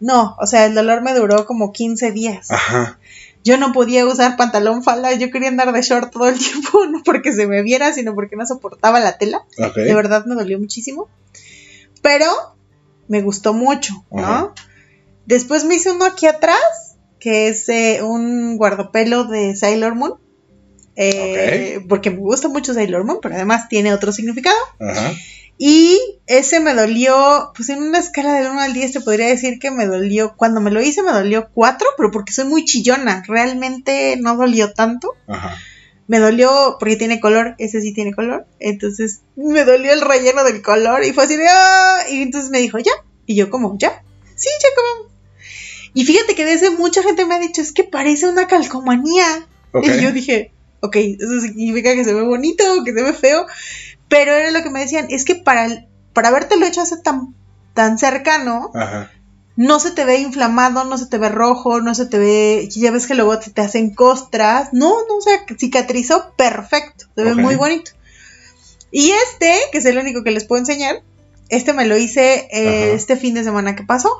No, o sea, el dolor me duró como 15 días. Ajá. Yo no podía usar pantalón falda, yo quería andar de short todo el tiempo, no porque se me viera, sino porque no soportaba la tela. Ok. De verdad me dolió muchísimo. Pero me gustó mucho, ¿no? Ajá. Después me hice uno aquí atrás, que es eh, un guardapelo de Sailor Moon. Eh, Porque me gusta mucho Sailor Moon, pero además tiene otro significado. Ajá. Y ese me dolió, pues en una escala del 1 al 10 te podría decir que me dolió, cuando me lo hice me dolió 4, pero porque soy muy chillona, realmente no dolió tanto. Ajá. Me dolió porque tiene color, ese sí tiene color. Entonces me dolió el relleno del color y fue así de ¡ah! Y entonces me dijo, ya. Y yo, como, ya. Sí, ya como. Y fíjate que de ese mucha gente me ha dicho, es que parece una calcomanía. Y yo dije, ok, eso significa que se ve bonito, que se ve feo. Pero era lo que me decían, es que para, el- para habértelo hecho hace tan, tan cercano, Ajá. no se te ve inflamado, no se te ve rojo, no se te ve, ya ves que luego te, te hacen costras, no, no, o sea, cicatrizó perfecto, se ve muy bonito. Y este, que es el único que les puedo enseñar, este me lo hice eh, este fin de semana que pasó.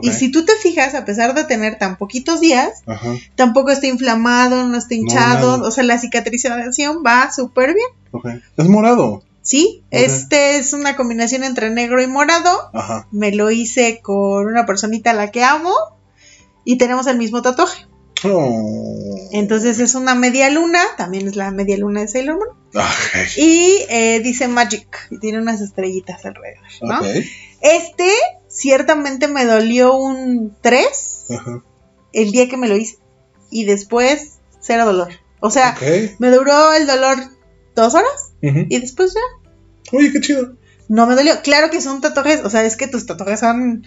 Y si tú te fijas, a pesar de tener tan poquitos días, Ajá. tampoco está inflamado, no está hinchado, o sea, la cicatrización va súper bien. Es morado. Sí, este es una combinación entre negro y morado. Ajá. Me lo hice con una personita a la que amo y tenemos el mismo tatuaje. Oh. Entonces es una media luna, también es la media luna de Sailor Moon. Y eh, dice Magic y tiene unas estrellitas alrededor, ¿no? Este ciertamente me dolió un 3 Ajá. el día que me lo hice y después cero dolor. O sea, me duró el dolor dos horas y después ya Oye, qué chido. no me dolió. Claro que son tatuajes, o sea, es que tus tatuajes son No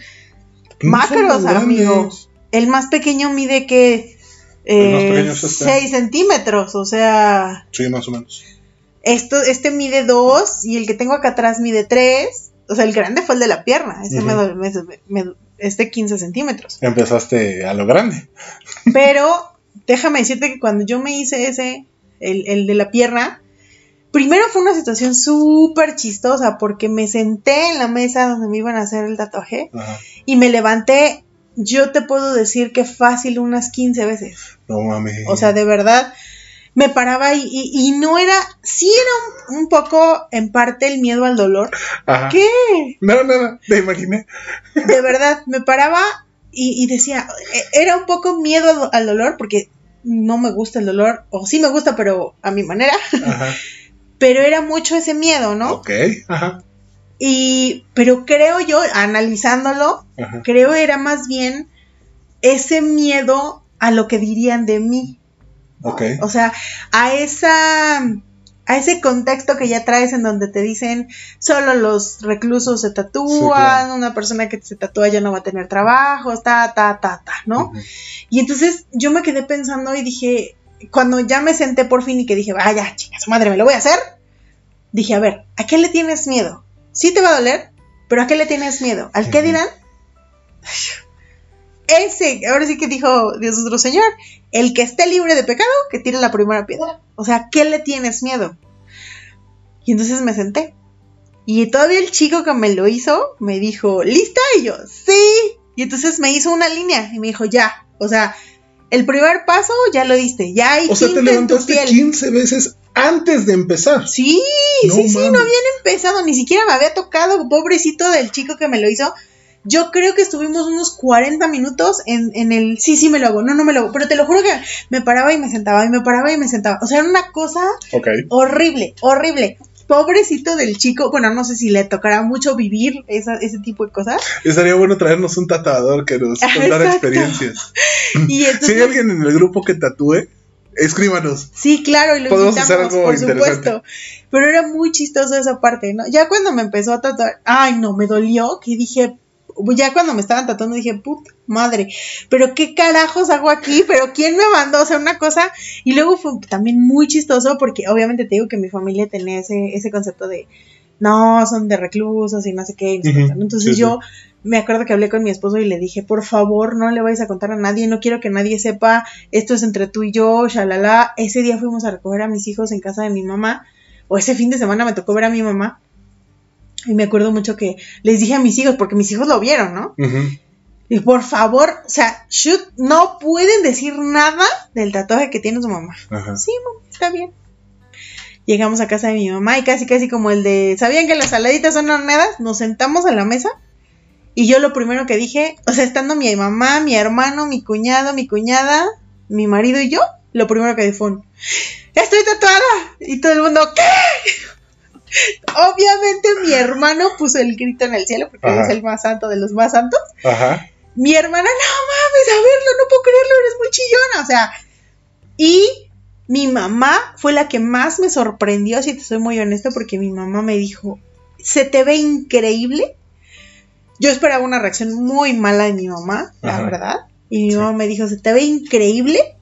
son macros, tan amigo. El más pequeño mide que pequeño es este. 6 centímetros, o sea, Sí, más o menos. esto, este mide 2 y el que tengo acá atrás mide 3. O sea, el grande fue el de la pierna, ese me, Ujú. do- me- me- este 15 centímetros. Empezaste a lo grande. Pero déjame decirte que cuando yo me hice ese, el, el de la pierna, primero fue una situación súper chistosa porque me senté en la mesa donde me iban a hacer el tatuaje y me levanté, yo te puedo decir que fácil unas 15 veces. No mames. O sea, de verdad, me paraba y, y- y no era, sí era un, un poco en parte el miedo al dolor. Ajá. ¿Qué? Nada, nada. Me imaginé. De verdad, me paraba y, y decía, eh, era un poco miedo al- al dolor porque no me gusta el dolor, o sí me gusta, pero a mi manera, Ajá. pero era mucho ese miedo, ¿no? Ok. Ajá. Y, pero creo yo, analizándolo, Ajá. creo era más bien ese miedo a lo que dirían de mí. O sea, a esa a ese contexto que ya traes en donde te dicen solo los reclusos se tatúan, Sí, claro. una persona que se tatúa ya no va a tener trabajo, ta, ta, ta, ta, ¿no? Y entonces yo me quedé pensando y dije, cuando ya me senté por fin y que dije, vaya, chinga su madre, me lo voy a hacer, dije, a ver, ¿a qué le tienes miedo? Sí te va a doler, pero ¿a qué le tienes miedo? ¿Al qué Ujú. dirán? Ese, ahora sí que dijo Dios nuestro Señor, el que esté libre de pecado, que tire la primera piedra. O sea, ¿qué le tienes miedo? Y entonces me senté. Y todavía el chico que me lo hizo me dijo, ¿lista? Y yo, sí. Y entonces me hizo una línea y me dijo, ya. O sea, el primer paso ya lo diste, ya hay O sea, te levantaste piel. 15 veces antes de empezar. Sí, No sí, sí, no habían empezado, ni siquiera me había tocado, pobrecito del chico que me lo hizo. Yo creo que estuvimos unos 40 minutos en, en el, sí, sí me lo hago, no, no me lo hago, pero te lo juro que me paraba y me sentaba, y me paraba y me sentaba. O sea, era una cosa Ok. horrible, horrible. Pobrecito del chico, bueno, no sé si le tocará mucho vivir esa- ese tipo de cosas. Estaría bueno traernos un tatuador que nos contara Exacto. experiencias. Y Si hay alguien en el grupo que tatúe, escríbanos. Sí, claro, y lo Podemos invitamos, hacer algo por interesante. supuesto. Pero era muy chistoso esa parte, ¿no? Ya cuando me empezó a tatuar, ay, no, me dolió, que dije, ya cuando me estaban tatuando dije, puta madre, pero qué carajos hago aquí, pero quién me mandó, o sea, una cosa. Y luego fue también muy chistoso porque obviamente te digo que mi familia tenía ese, ese concepto de, no, son de reclusos y no sé qué. y no. Entonces sí, yo me acuerdo que hablé con mi esposo y le dije, por favor, no le vayas a contar a nadie, no quiero que nadie sepa, esto es entre tú y yo, shalala. Ese día fuimos a recoger a mis hijos en casa de mi mamá, o ese fin de semana me tocó ver a mi mamá. Y me acuerdo mucho que les dije a mis hijos, porque mis hijos lo vieron, ¿no? Y por favor, o sea, shoot, no pueden decir nada del tatuaje que tiene su mamá. Ajá. Sí, mamá, está bien. Llegamos a casa de mi mamá y casi, casi como el de, ¿sabían que las saladitas son horneadas? Nos sentamos a la mesa y yo lo primero que dije, o sea, estando mi mamá, mi hermano, mi cuñado, mi cuñada, mi marido y yo, lo primero que dije fue ¡Estoy tatuada! Y todo el mundo, ¿qué? Obviamente mi hermano puso el grito en el cielo porque Ajá. es el más santo de los más santos. Ajá. Mi hermana, no mames, a verlo, no puedo creerlo, eres muy chillona. O sea, y mi mamá fue la que más me sorprendió, si te soy muy honesto, porque mi mamá me dijo, se te ve increíble. Yo esperaba una reacción muy mala de mi mamá, la verdad. Y mi Sí. mamá me dijo, se te ve increíble.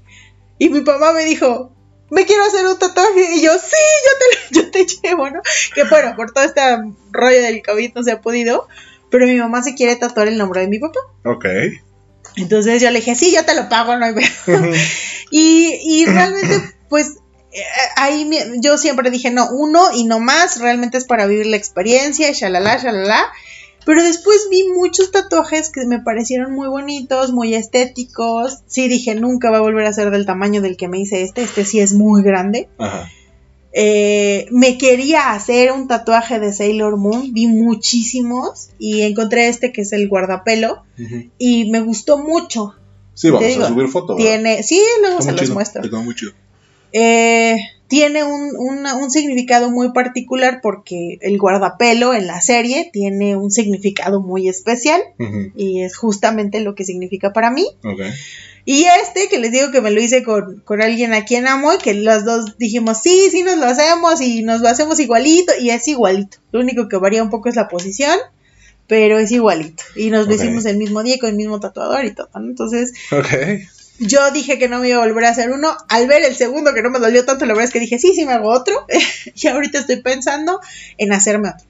Y mi papá me dijo, me quiero hacer un tatuaje. Y yo, sí, yo te, yo te llevo, ¿no? Que bueno, por todo este rollo del COVID no se ha podido. Pero mi mamá se quiere tatuar el nombre de mi papá. Ok. Entonces yo le dije, sí, yo te lo pago, no hay pedo". Ujú. Y, y realmente, pues, eh, ahí yo siempre dije, no, uno y no más, realmente es para vivir la experiencia, shalala, shalala. Pero después vi muchos tatuajes que me parecieron muy bonitos, muy estéticos. Sí, dije, nunca va a volver a ser del tamaño del que me hice este, este sí es muy grande. Ajá. Eh, me quería hacer un tatuaje de Sailor Moon, vi muchísimos y encontré este que es el guardapelo y me gustó mucho. Sí, vamos a subir foto. ¿verdad? Tiene, sí, luego Está se los muestro. está muy chido. Eh, tiene un, un significado muy particular porque el guardapelo en la serie tiene un significado muy especial y es justamente lo que significa para mí. Ok. Y este, que les digo que me lo hice con, con alguien a quien amo y que los dos dijimos, sí, sí, nos lo hacemos y nos lo hacemos igualito y es igualito. Lo único que varía un poco es la posición, pero es igualito. Y nos lo Ok. hicimos el mismo día con el mismo tatuador y todo, ¿no? Entonces. Yo dije que no me iba a volver a hacer uno. Al ver el segundo que no me dolió tanto, la verdad es que dije, sí, sí me hago otro. y ahorita estoy pensando en hacerme otro.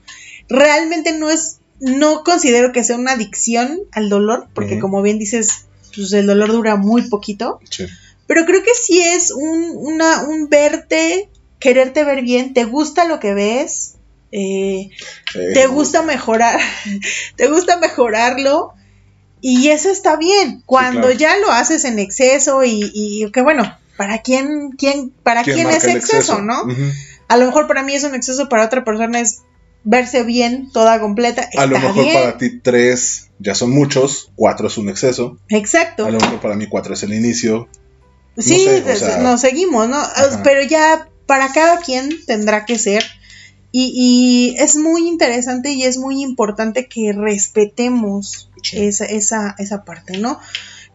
Realmente no es, no considero que sea una adicción al dolor, porque como bien dices, pues el dolor dura muy poquito. Sí. Pero creo que sí es un, una, un verte, quererte ver bien, te gusta lo que ves, eh, Sí, te gusta mejorar, te gusta mejorarlo y eso está bien. Cuando claro. ya lo haces en exceso y, y que bueno, ¿para quién, quién, para quién, es exceso, no? A lo mejor para mí es un exceso, para otra persona es verse bien, toda completa. A lo mejor bien. para ti tres ya son muchos, cuatro es un exceso. Exacto. A lo mejor para mí cuatro es el inicio. Sí, sé, o de- sea- nos seguimos, ¿no? Ajá. Pero ya para cada quien tendrá que ser. Y, y es muy interesante y es muy importante que respetemos Esa, esa, esa parte, ¿no?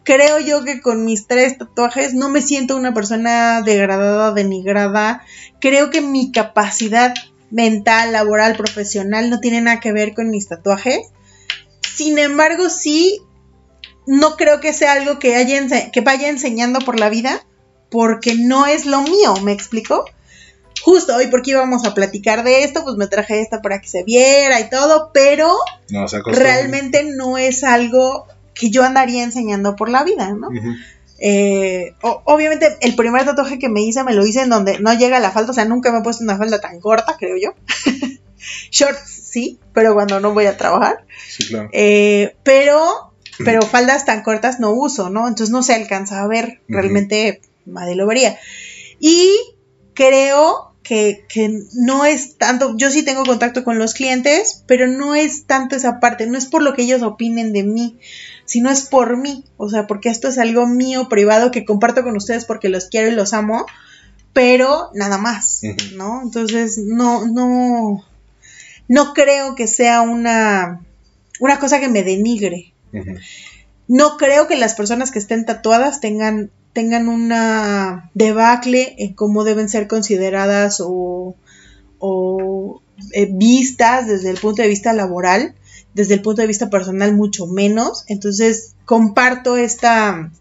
Creo yo que con mis tres tatuajes no me siento una persona degradada, denigrada. Creo que mi capacidad mental, laboral, profesional no tiene nada que ver con mis tatuajes. Sin embargo, sí, no creo que sea algo que, haya que vaya enseñando por la vida, porque no es lo mío, ¿me explico? Justo hoy, porque íbamos a platicar de esto, pues me traje esta para que se viera y todo, pero No, realmente no es algo que yo andaría enseñando por la vida, ¿no? Eh, o- obviamente el primer tatuaje que me hice me lo hice en donde no llega la falda, o sea, nunca me he puesto una falda tan corta, creo yo. Shorts sí, pero cuando no voy a trabajar. Sí, claro. Eh, pero, pero faldas tan cortas no uso, ¿no? Entonces no se alcanza a ver, realmente nadie lo vería. Y creo que, que no es tanto, yo sí tengo contacto con los clientes, pero no es tanto esa parte, no es por lo que ellos opinen de mí, sino es por mí, o sea, porque esto es algo mío, privado, que comparto con ustedes porque los quiero y los amo, pero nada más. ¿no? Entonces, no, no, no creo que sea una, una cosa que me denigre. No creo que las personas que estén tatuadas tengan, tengan una debacle en cómo deben ser consideradas o, o, eh, vistas desde el punto de vista laboral, desde el punto de vista personal mucho menos. Entonces, comparto esta,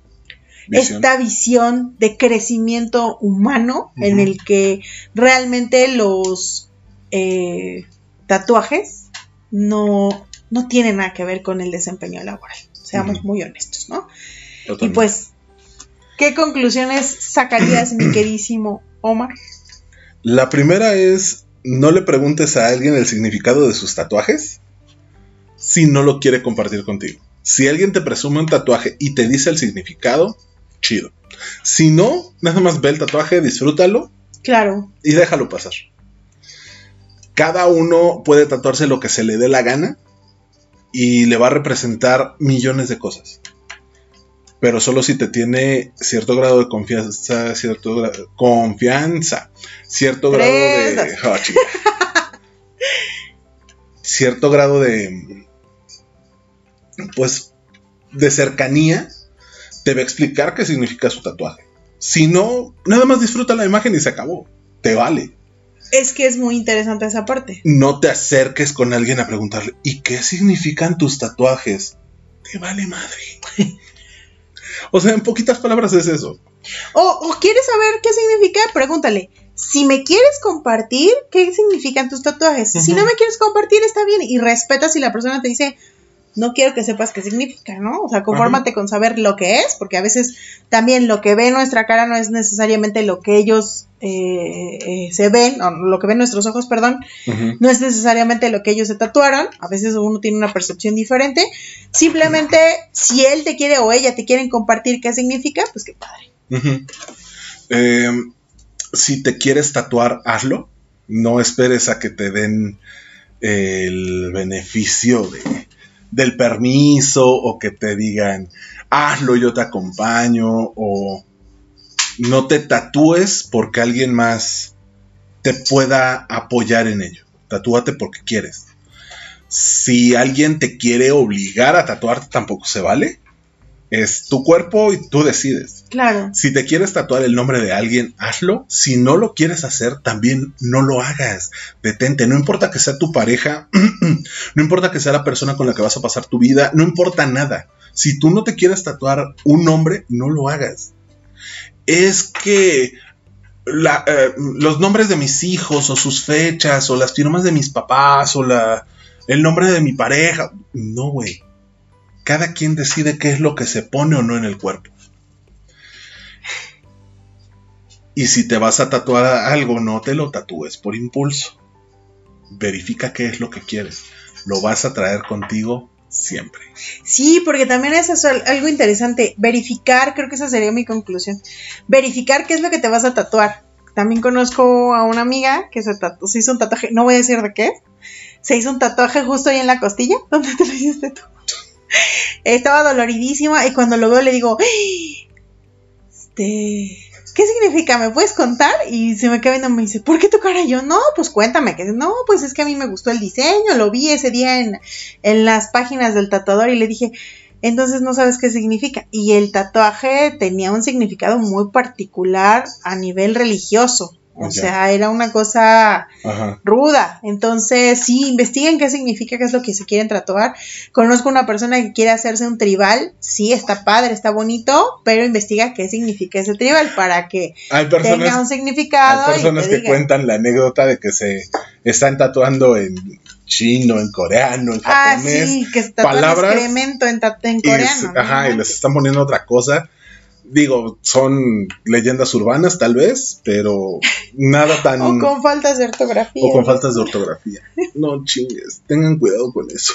Visión. esta visión de crecimiento humano en el que realmente los eh, tatuajes no, no tiene nada que ver con el desempeño laboral. Seamos muy honestos, ¿no? Y pues, ¿qué conclusiones sacarías, mi queridísimo Omar? La primera es, no le preguntes a alguien el significado de sus tatuajes si no lo quiere compartir contigo. Si alguien te presume un tatuaje y te dice el significado, chido. Si no, nada más ve el tatuaje, disfrútalo. Claro. Y déjalo pasar. Cada uno puede tatuarse lo que se le dé la gana y le va a representar millones de cosas. Pero solo si te tiene cierto grado de confianza, cierto grado, confianza, cierto grado de, oh, cierto grado de, pues, de cercanía, te va a explicar qué significa su tatuaje. Si no, nada más disfruta la imagen y se acabó. Te vale. Es que es muy interesante esa parte. No te acerques con alguien a preguntarle, ¿y qué significan tus tatuajes? Te vale madre. o sea, en poquitas palabras es eso. O, quieres saber qué significa, pregúntale. Si me quieres compartir, ¿qué significan tus tatuajes? Si no me quieres compartir, está bien. Y respeta si la persona te dice, no quiero que sepas qué significa, ¿no? O sea, confórmate con saber lo que es, porque a veces también lo que ve nuestra cara no es necesariamente lo que ellos eh, eh, se ven, o lo que ven nuestros ojos, perdón, no es necesariamente lo que ellos se tatuaron, a veces uno tiene una percepción diferente, simplemente si él te quiere o ella te quieren compartir qué significa, pues qué padre. Em, si te quieres tatuar, hazlo, no esperes a que te den el beneficio de del permiso o que te digan, hazlo, yo te acompaño o no te tatúes porque alguien más te pueda apoyar en ello. Tatúate porque quieres. Si alguien te quiere obligar a tatuarte, tampoco se vale. Es tu cuerpo y tú decides. Claro. Si te quieres tatuar el nombre de alguien, hazlo. Si no lo quieres hacer, también no lo hagas. Detente. No importa que sea tu pareja, no importa que sea la persona con la que vas a pasar tu vida, no importa nada. Si tú no te quieres tatuar un nombre, no lo hagas. Es que eh, los nombres de mis hijos o sus fechas o las firmas de mis papás o la, el nombre de mi pareja. No, güey cada quien decide qué es lo que se pone o no en el cuerpo. Y si te vas a tatuar algo, no te lo tatúes por impulso. Verifica qué es lo que quieres. Lo vas a traer contigo siempre. Sí, porque también es algo interesante. Verificar, creo que esa sería mi conclusión. Verificar qué es lo que te vas a tatuar. También conozco a una amiga que se, se hizo un tatuaje, no voy a decir de qué. Se hizo un tatuaje justo ahí en la costilla. ¿Dónde te lo hiciste tú? Estaba doloridísima y cuando lo veo le digo, este, ¿qué significa? ¿Me puedes contar? Y se me queda viendo y me dice, ¿por qué tu cara? yo, no, pues cuéntame. Que no, pues es que a mí me gustó el diseño, lo vi ese día en, en las páginas del tatuador y le dije, entonces no sabes qué significa. Y el tatuaje tenía un significado muy particular a nivel religioso. O sea, era una cosa ruda. Entonces, sí, investiguen qué significa, qué es lo que se quieren tatuar. Conozco una persona que quiere hacerse un tribal. Sí, está padre, está bonito, pero investiga qué significa ese tribal para que tenga un significado. Hay personas que cuentan la anécdota de que se están tatuando en chino, en coreano, en japonés. Ah, sí, que se palabras excremento en, en coreano. ajá, y les están poniendo otra cosa digo, son leyendas urbanas tal vez, pero nada tan... o con faltas de ortografía. O con faltas de ortografía. No chingues, tengan cuidado con eso.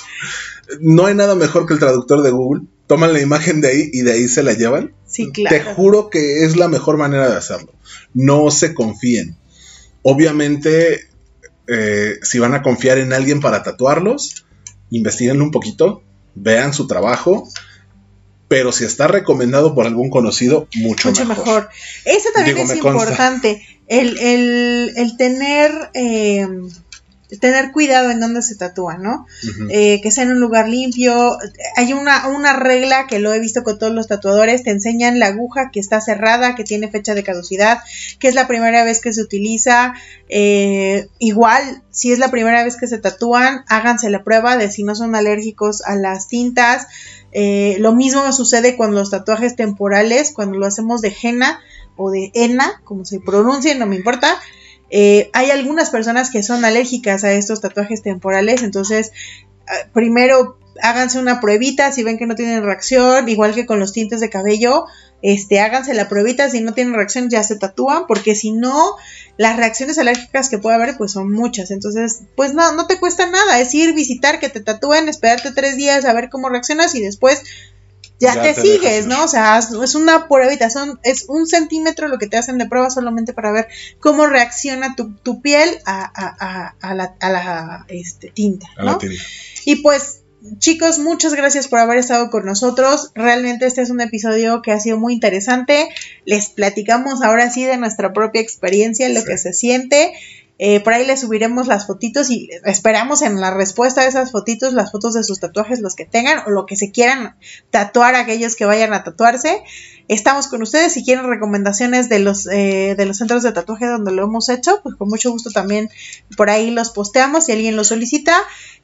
No hay nada mejor que el traductor de Google. Toman la imagen de ahí y de ahí se la llevan. Sí, claro. Te juro que es la mejor manera de hacerlo. No se confíen. Obviamente, eh, si van a confiar en alguien para tatuarlos, investiguenlo un poquito, vean su trabajo pero si está recomendado por algún conocido, mucho, mucho mejor. Eso también es importante, el, el, tener... Eh, tener cuidado en dónde se tatúa, ¿no? Eh, que sea en un lugar limpio. Hay una, una regla que lo he visto con todos los tatuadores, te enseñan la aguja que está cerrada, que tiene fecha de caducidad, que es la primera vez que se utiliza. Eh, igual, si es la primera vez que se tatúan, háganse la prueba de si no son alérgicos a las tintas. Eh, lo mismo sucede con los tatuajes temporales, cuando lo hacemos de henna o de henna, como se pronuncia, no me importa. Eh, hay algunas personas que son alérgicas a estos tatuajes temporales, entonces eh, primero háganse una pruebita si ven que no tienen reacción, igual que con los tintes de cabello, este, háganse la pruebita, si no tienen reacción ya se tatúan, porque si no, las reacciones alérgicas que puede haber pues son muchas, entonces pues no, no te cuesta nada, es ir, visitar, que te tatúen, esperarte tres días a ver cómo reaccionas y después ya, Ya te, te sigues. ¿no? O sea, es- una pruebita, son, es un centímetro lo que te hacen de prueba solamente para ver cómo reacciona tu, tu piel a, a- a- a la, a la, este, tinta, la ¿no? tinta. Y pues, chicos, muchas gracias por haber estado con nosotros. Realmente este es un episodio que ha sido muy interesante. Les platicamos ahora sí de nuestra propia experiencia, lo Sí. que se siente. Eh, por ahí les subiremos las fotitos y esperamos en la respuesta de esas fotitos, las fotos de sus tatuajes, los que tengan o lo que se quieran tatuar, aquellos que vayan a tatuarse. Estamos con ustedes. Si quieren recomendaciones de los, eh, de los centros de tatuaje donde lo hemos hecho, pues con mucho gusto también por ahí los posteamos si alguien lo solicita.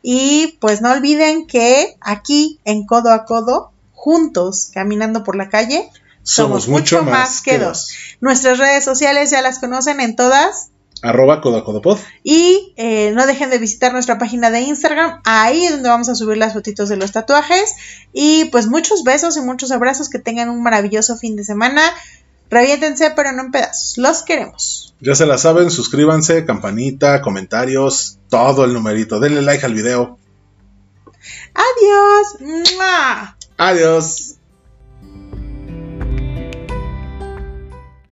Y pues no olviden que aquí en Codo a Codo, juntos, caminando por la calle, Somos mucho más que dos. Nuestras redes sociales ya las conocen en todas. Arroba Codacodopod. Y eh, no dejen de visitar nuestra página de Instagram, ahí es donde vamos a subir las fotitos de los tatuajes. Y pues muchos besos y muchos abrazos, que tengan un maravilloso fin de semana. Reviéntense, pero no en pedazos. Los queremos. Ya se la saben, suscríbanse, campanita, comentarios, todo el numerito. Denle like al video. Adiós. ¡Mua! Adiós.